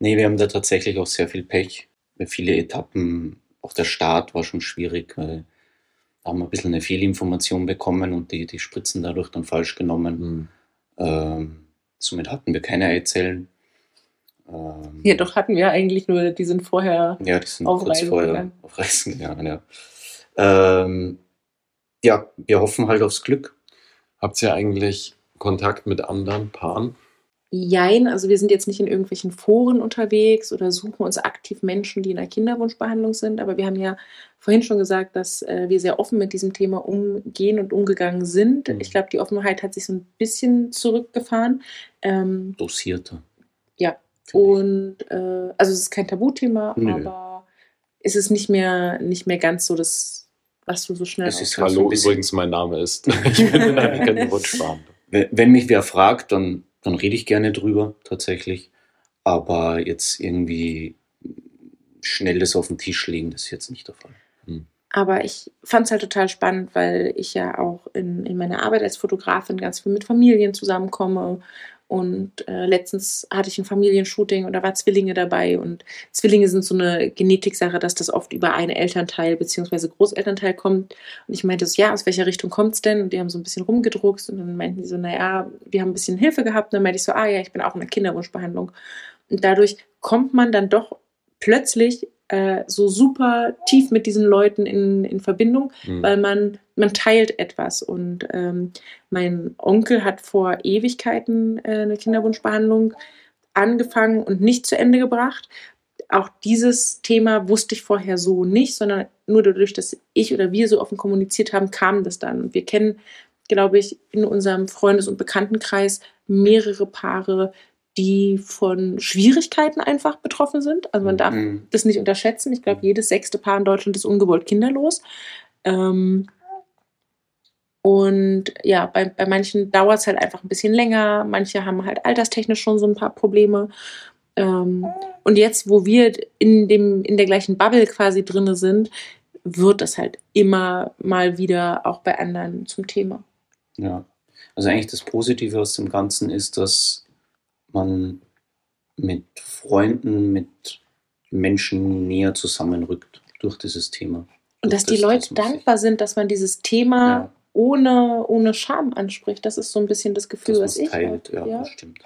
S3: nee, wir haben da tatsächlich auch sehr viel Pech. Bei viele Etappen, auch der Start war schon schwierig, weil da haben wir ein bisschen eine Fehlinformation bekommen und die, die Spritzen dadurch dann falsch genommen.
S1: Hm.
S3: Ähm, somit hatten wir keine Eizellen. Ähm,
S4: Ja, doch hatten wir eigentlich nur, die sind vorher.
S3: Ja, die sind
S4: Auf
S3: kurz
S4: Reisen
S3: vorher
S4: gegangen.
S3: auf Reisen gegangen, ja. Ähm, ja, wir hoffen halt aufs Glück.
S1: Habt ihr eigentlich Kontakt mit anderen Paaren?
S4: Jein, also wir sind jetzt nicht in irgendwelchen Foren unterwegs oder suchen uns aktiv Menschen, die in der Kinderwunschbehandlung sind, aber wir haben ja vorhin schon gesagt, dass äh, wir sehr offen mit diesem Thema umgehen und umgegangen sind.
S1: Mhm.
S4: Ich glaube, die Offenheit hat sich so ein bisschen zurückgefahren. Ähm,
S3: Dosierter.
S4: Und äh, also es ist kein Tabuthema,
S3: Nö.
S4: aber es ist nicht mehr, nicht mehr ganz so das, was du so schnell
S3: Es ist so
S1: Hallo,
S3: bisschen-
S1: übrigens, mein Name ist. ich bin in einer Kinderwunschbehandlung.
S3: Wenn wenn mich wer fragt, dann, dann rede ich gerne drüber, tatsächlich. Aber jetzt irgendwie schnell das auf den Tisch legen, das ist jetzt nicht der Fall.
S4: Aber ich fand es halt total spannend, weil ich ja auch in, in meiner Arbeit als Fotografin ganz viel mit Familien zusammenkomme. Und äh, letztens hatte ich ein Familienshooting und da war Zwillinge dabei. Und Zwillinge sind so eine Genetiksache, dass das oft über einen Elternteil bzw. Großelternteil kommt. Und ich meinte so, ja, aus welcher Richtung kommt es denn? Und die haben so ein bisschen rumgedruckst und dann meinten die so, naja, wir haben ein bisschen Hilfe gehabt. Und dann meinte ich so, ah ja, ich bin auch in der Kinderwunschbehandlung. Und dadurch kommt man dann doch plötzlich äh, so super tief mit diesen Leuten in, in Verbindung,
S1: Hm.
S4: weil man, man teilt etwas. Und ähm, mein Onkel hat vor Ewigkeiten äh, eine Kinderwunschbehandlung angefangen und nicht zu Ende gebracht. Auch dieses Thema wusste ich vorher so nicht, sondern nur dadurch, dass ich oder wir so offen kommuniziert haben, kam das dann. Und wir kennen, glaube ich, in unserem Freundes- und Bekanntenkreis mehrere Paare, die von Schwierigkeiten einfach betroffen sind. Also man darf
S3: Mhm.
S4: das nicht unterschätzen. Ich glaube, jedes sechste Paar in Deutschland ist ungewollt kinderlos. Ähm, Und ja, bei, bei manchen dauert es halt einfach ein bisschen länger. Manche haben halt alterstechnisch schon so ein paar Probleme. Ähm, und jetzt, wo wir in, dem, in der gleichen Bubble quasi drinne sind, wird das halt immer mal wieder auch bei anderen zum Thema.
S3: Ja, also eigentlich das Positive aus dem Ganzen ist, dass man mit Freunden, mit Menschen näher zusammenrückt durch dieses Thema.
S4: Und dass die Leute dankbar sind, dass man dieses Thema ja. ohne, ohne Scham anspricht. Das ist so ein bisschen das Gefühl,
S3: was
S4: ich
S3: teilt. Ja, ja, das stimmt.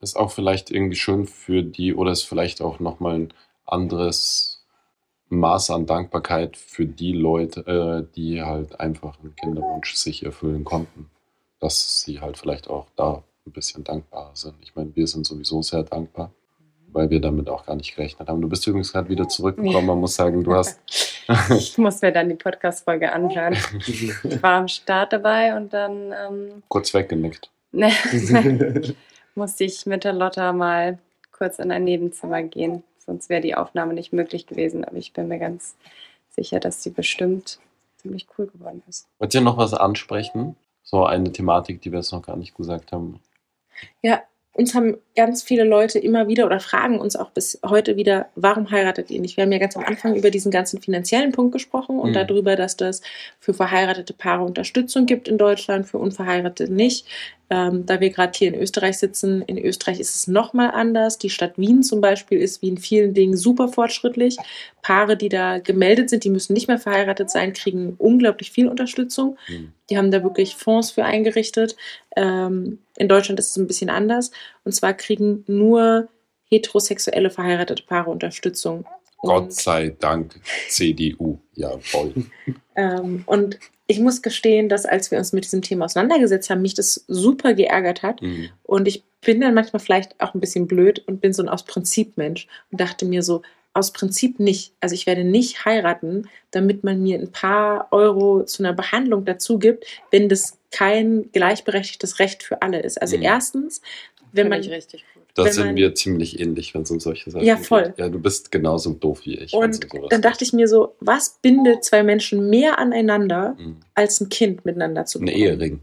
S1: Das ist auch vielleicht irgendwie schön für die, oder ist vielleicht auch nochmal ein anderes Maß an Dankbarkeit für die Leute, äh, die halt einfach einen Kinderwunsch sich erfüllen konnten. Dass sie halt vielleicht auch da ein bisschen dankbarer sind. Ich meine, wir sind sowieso sehr dankbar weil wir damit auch gar nicht gerechnet haben. Du bist übrigens gerade wieder zurückgekommen. Man muss sagen, du hast.
S2: ich muss mir dann die Podcast-Folge anhören. Ich war am Start dabei und dann. Ähm,
S1: kurz weggenickt.
S2: musste ich mit der Lotta mal kurz in ein Nebenzimmer gehen. Sonst wäre die Aufnahme nicht möglich gewesen. Aber ich bin mir ganz sicher, dass sie bestimmt ziemlich cool geworden ist.
S1: Wollt ihr noch was ansprechen? So eine Thematik, die wir jetzt noch gar nicht gesagt haben.
S4: Ja, uns haben ganz viele Leute immer wieder oder fragen uns auch bis heute wieder, warum heiratet ihr nicht? Wir haben ja ganz am Anfang über diesen ganzen finanziellen Punkt gesprochen und mhm. darüber, dass das für verheiratete Paare Unterstützung gibt in Deutschland, für Unverheiratete nicht. Ähm, da wir gerade hier in Österreich sitzen, in Österreich ist es nochmal anders. Die Stadt Wien zum Beispiel ist wie in vielen Dingen super fortschrittlich. Paare, die da gemeldet sind, die müssen nicht mehr verheiratet sein, kriegen unglaublich viel Unterstützung. Mhm. Die haben da wirklich Fonds für eingerichtet. Ähm, in Deutschland ist es ein bisschen anders. Und zwar kriegen nur heterosexuelle verheiratete Paare Unterstützung.
S1: Gott sei Dank CDU, jawohl.
S4: ähm, und ich muss gestehen, dass als wir uns mit diesem Thema auseinandergesetzt haben, mich das super geärgert hat. Mhm. Und ich bin dann manchmal vielleicht auch ein bisschen blöd und bin so ein aus Prinzip Mensch und dachte mir so, aus Prinzip nicht. Also ich werde nicht heiraten, damit man mir ein paar Euro zu einer Behandlung dazu gibt, wenn das kein gleichberechtigtes Recht für alle ist. Also mhm. erstens, wenn man
S2: richtig gut.
S1: Da sind man, wir ziemlich ähnlich, wenn es um solche Sachen
S4: geht. Ja, voll.
S1: Geht. Ja, du bist genauso doof wie ich.
S4: Und dann dachte ich mir so, was bindet zwei Menschen mehr aneinander, mhm. als ein Kind miteinander zu
S1: bekommen? Ein Ehering.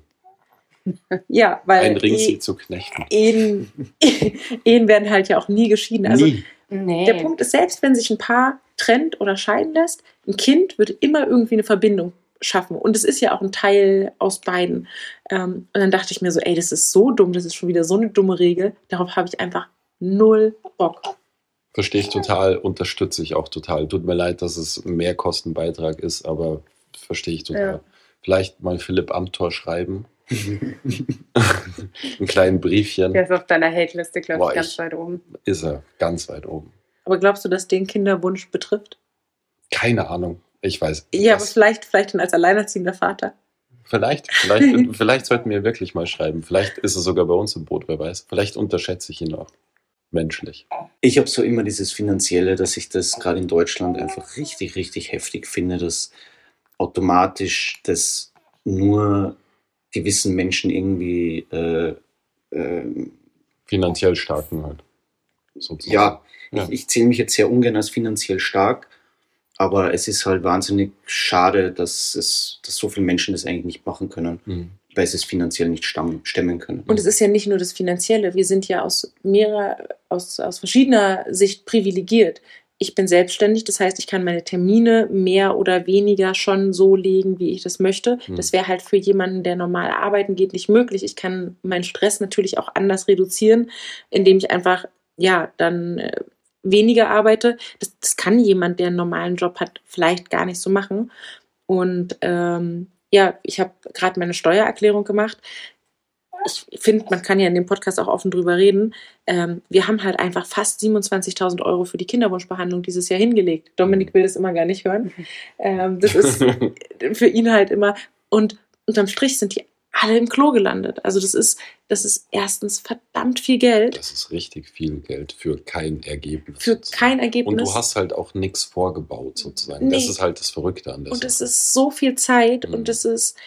S4: Ja, weil.
S1: Ein Ring sie zu knechten.
S4: Ehen, Ehen werden halt ja auch nie geschieden. Also
S1: nie.
S4: Nee. der Punkt ist, selbst wenn sich ein Paar trennt oder scheiden lässt, ein Kind wird immer irgendwie eine Verbindung schaffen. Und es ist ja auch ein Teil aus beiden. Ähm, und dann dachte ich mir so, ey, das ist so dumm, das ist schon wieder so eine dumme Regel. Darauf habe ich einfach null Bock.
S1: Verstehe ich total, unterstütze ich auch total. Tut mir leid, dass es mehr Kostenbeitrag ist, aber verstehe ich total. Ja. Vielleicht mal Philipp Amthor schreiben. Ein kleinen Briefchen.
S2: Der ist auf deiner Hate-Liste, glaube ich, ganz ich, weit oben.
S1: Ist er, ganz weit oben.
S4: Aber glaubst du, dass den Kinderwunsch betrifft?
S1: Keine Ahnung. Ich weiß.
S4: Ja, aber vielleicht, vielleicht dann als alleinerziehender Vater.
S1: Vielleicht, vielleicht, vielleicht sollten wir wirklich mal schreiben. Vielleicht ist er sogar bei uns im Boot, wer weiß. Vielleicht unterschätze ich ihn auch menschlich.
S3: Ich habe so immer dieses Finanzielle, dass ich das gerade in Deutschland einfach richtig, richtig heftig finde, dass automatisch das nur gewissen Menschen irgendwie äh, äh,
S1: finanziell starken halt.
S3: Sozusagen. Ja, ja. ich, ich zähle mich jetzt sehr ungern als finanziell stark, aber es ist halt wahnsinnig schade, dass, es, dass so viele Menschen das eigentlich nicht machen können, mhm. weil sie es finanziell nicht stemmen können.
S4: Und es ist ja nicht nur das Finanzielle. Wir sind ja aus mehrerer, aus, aus verschiedener Sicht privilegiert. Ich bin selbstständig, das heißt, ich kann meine Termine mehr oder weniger schon so legen, wie ich das möchte. Mhm. Das wäre halt für jemanden, der normal arbeiten geht, nicht möglich. Ich kann meinen Stress natürlich auch anders reduzieren, indem ich einfach ja dann äh, weniger arbeite. Das, das kann jemand, der einen normalen Job hat, vielleicht gar nicht so machen. Und ähm, ja, ich habe gerade meine Steuererklärung gemacht. Ich finde, man kann ja in dem Podcast auch offen drüber reden. Ähm, wir haben halt einfach fast 27.000 Euro für die Kinderwunschbehandlung dieses Jahr hingelegt. Dominik will das immer gar nicht hören. Ähm, das ist für ihn halt immer. Und unterm Strich sind die alle im Klo gelandet. Also das ist, das ist erstens verdammt viel Geld.
S1: Das ist richtig viel Geld für kein Ergebnis.
S4: Für kein Ergebnis.
S1: Und du hast halt auch nichts vorgebaut sozusagen. Nee. Das ist halt das Verrückte an der
S4: Und es ist so viel Zeit mhm. und es ist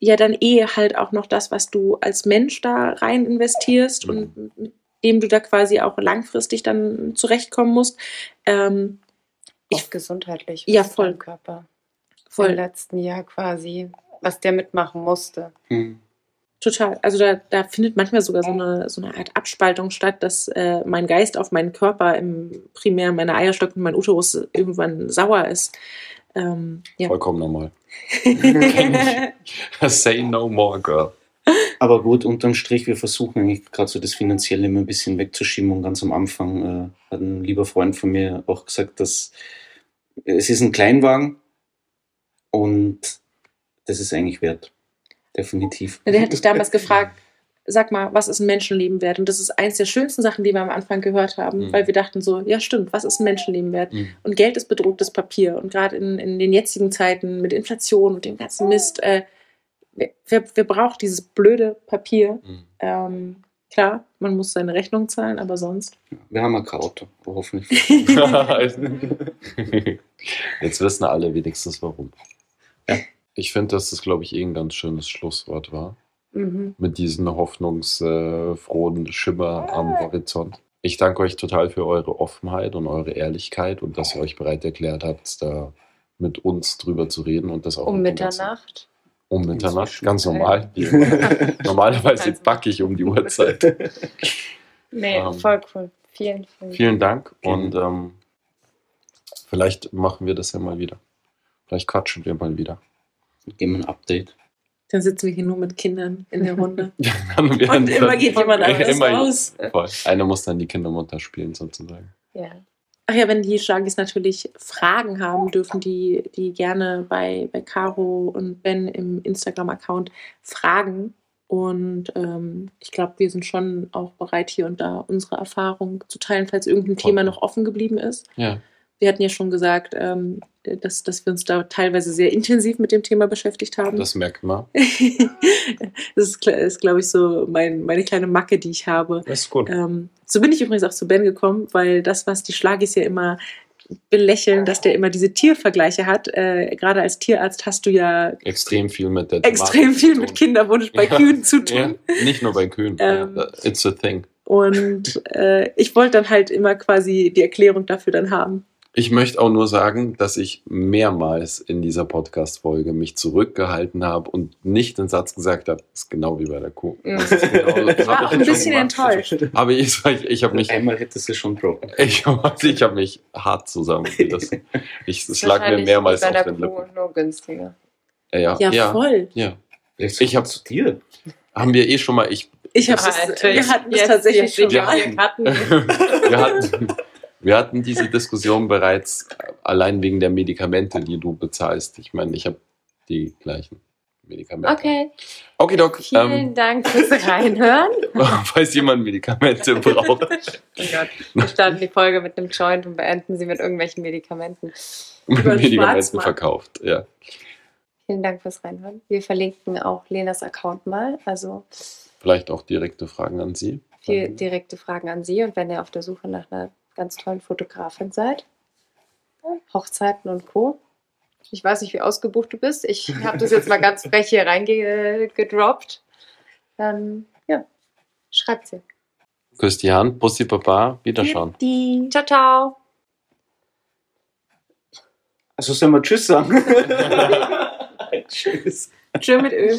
S4: ja dann eh halt auch noch das, was du als Mensch da rein investierst mhm. und mit dem du da quasi auch langfristig dann zurechtkommen musst. Ähm,
S2: ich, auch gesundheitlich.
S4: Ja, voll.
S2: Körper. Voll. Im letzten Jahr quasi was der mitmachen musste.
S3: Hm.
S4: Total. Also da, da findet manchmal sogar so eine, so eine Art Abspaltung statt, dass äh, mein Geist auf meinen Körper, im primär meine Eierstöcke und mein Uterus irgendwann sauer ist. Ähm, ja.
S1: Vollkommen normal. Say no more, girl.
S3: Aber gut, unterm Strich, wir versuchen eigentlich gerade so das Finanzielle immer ein bisschen wegzuschieben. Und ganz am Anfang äh, hat ein lieber Freund von mir auch gesagt, dass es ist ein Kleinwagen und das ist eigentlich wert. Definitiv.
S4: Der hat dich damals gefragt, sag mal, was ist ein Menschenleben wert? Und das ist eins der schönsten Sachen, die wir am Anfang gehört haben,
S1: Mhm.
S4: weil wir dachten so, ja stimmt, was ist ein Menschenleben wert?
S3: Mhm.
S4: Und Geld ist bedrucktes Papier. Und gerade in, in den jetzigen Zeiten mit Inflation und dem ganzen Mist, äh, wer, wer, wer braucht dieses blöde Papier?
S1: Mhm.
S4: Ähm, klar, man muss seine Rechnung zahlen, aber sonst.
S3: Wir haben ja kein Auto, hoffentlich.
S1: Jetzt wissen alle wenigstens warum. Ich finde, dass das, glaube ich, eh ein ganz schönes Schlusswort war.
S2: Mhm.
S1: Mit diesem hoffnungsfrohen Schimmer am Horizont. Ich danke euch total für eure Offenheit und eure Ehrlichkeit und dass ihr euch bereit erklärt habt, da mit uns drüber zu reden und das auch
S2: Um Mitternacht.
S1: Um Mitternacht, ganz normal. Normalerweise backe ich um die Uhrzeit.
S2: Nee,
S1: Ähm,
S2: voll cool. Vielen, vielen,
S1: Vielen Dank und ähm, vielleicht machen wir das ja mal wieder. Vielleicht quatschen wir mal wieder.
S3: Geben wir ein Update.
S4: Dann sitzen wir hier nur mit Kindern in der Runde. Und immer geht jemand
S1: Ja,
S4: anderes
S1: immer-
S4: raus.
S1: Voll. Einer muss dann die Kindermutter spielen, sozusagen.
S2: Ja.
S4: Ach ja, wenn die Schlagis natürlich Fragen haben, dürfen die, die gerne bei, bei Caro und Ben im Instagram-Account fragen. Und ähm, ich glaube, wir sind schon auch bereit, hier und da unsere Erfahrung zu teilen, falls irgendein
S1: Voll.
S4: Thema noch offen geblieben ist.
S1: Ja.
S4: Wir hatten ja schon gesagt, ähm, dass, dass wir uns da teilweise sehr intensiv mit dem Thema beschäftigt haben.
S1: Das merkt man.
S4: das ist, ist glaube ich, so mein, meine kleine Macke, die ich habe.
S1: Das ist gut.
S4: Ähm, so bin ich übrigens auch zu Ben gekommen, weil das, was die Schlagis ja immer belächeln, dass der immer diese Tiervergleiche hat. Äh, Gerade als Tierarzt hast du ja
S1: Extrem viel mit der
S4: extrem
S1: Thematik
S4: viel
S1: zu
S4: mit. Kinderwunsch bei
S1: Ja.
S4: Kühen zu tun.
S1: Ja, nicht nur bei Kühen.
S4: Ähm,
S1: Ja, It's a thing.
S4: Und äh, ich wollte dann halt immer quasi die Erklärung dafür dann haben.
S1: Ich möchte auch nur sagen, dass ich mehrmals in dieser Podcast-Folge mich zurückgehalten habe und nicht den Satz gesagt habe, das ist genau wie bei der Kuh. Das ist genau,
S4: Ich war auch ein bisschen enttäuscht.
S1: Aber ich, ich, ich habe mich,
S3: Einmal hättest du schon droppen.
S1: ich, ich habe mich hart zusammengerissen. Ich es lag mir
S2: Wahrscheinlich
S1: mehrmals
S2: bei
S1: auf
S2: der
S1: den
S2: Kuh
S1: Lippen.
S2: nur günstiger.
S1: Ja,
S4: Ja,
S1: ja,
S4: voll.
S1: ja.
S3: Ich
S1: Ich hab-
S3: habe zu dir.
S1: Haben wir eh schon mal, ich,
S4: Ich habe
S1: Das
S4: es, wir hatten es tatsächlich schon
S1: wir hatten- wir hatten, wir hatten diese Diskussion bereits allein wegen der Medikamente, die du bezahlst. Ich meine, ich habe die gleichen Medikamente.
S2: Okay,
S1: Okidok,
S2: vielen
S1: ähm,
S2: Dank fürs Reinhören.
S1: falls jemand Medikamente braucht.
S2: Oh Gott, wir starten die Folge mit einem Joint und beenden sie mit irgendwelchen Medikamenten.
S4: Den
S1: Medikamenten verkauft, ja.
S2: Vielen Dank fürs Reinhören. Wir verlinken auch Lenas Account mal, also
S1: Vielleicht auch direkte Fragen an Sie.
S2: viel direkte Fragen an Sie. Und wenn ihr auf der Suche nach einer ganz tollen Fotografin seid, Hochzeiten und Co. Ich weiß nicht, wie ausgebucht du bist. Ich habe das jetzt mal ganz frech hier reingedroppt. Dann, ja, schreibt sie.
S1: Küss die Hand, Bussi Papa, Wiederschauen.
S2: Ciao, ciao.
S3: Also sollen wir Tschüss sagen? Tschüss.
S4: Tschö mit Öl.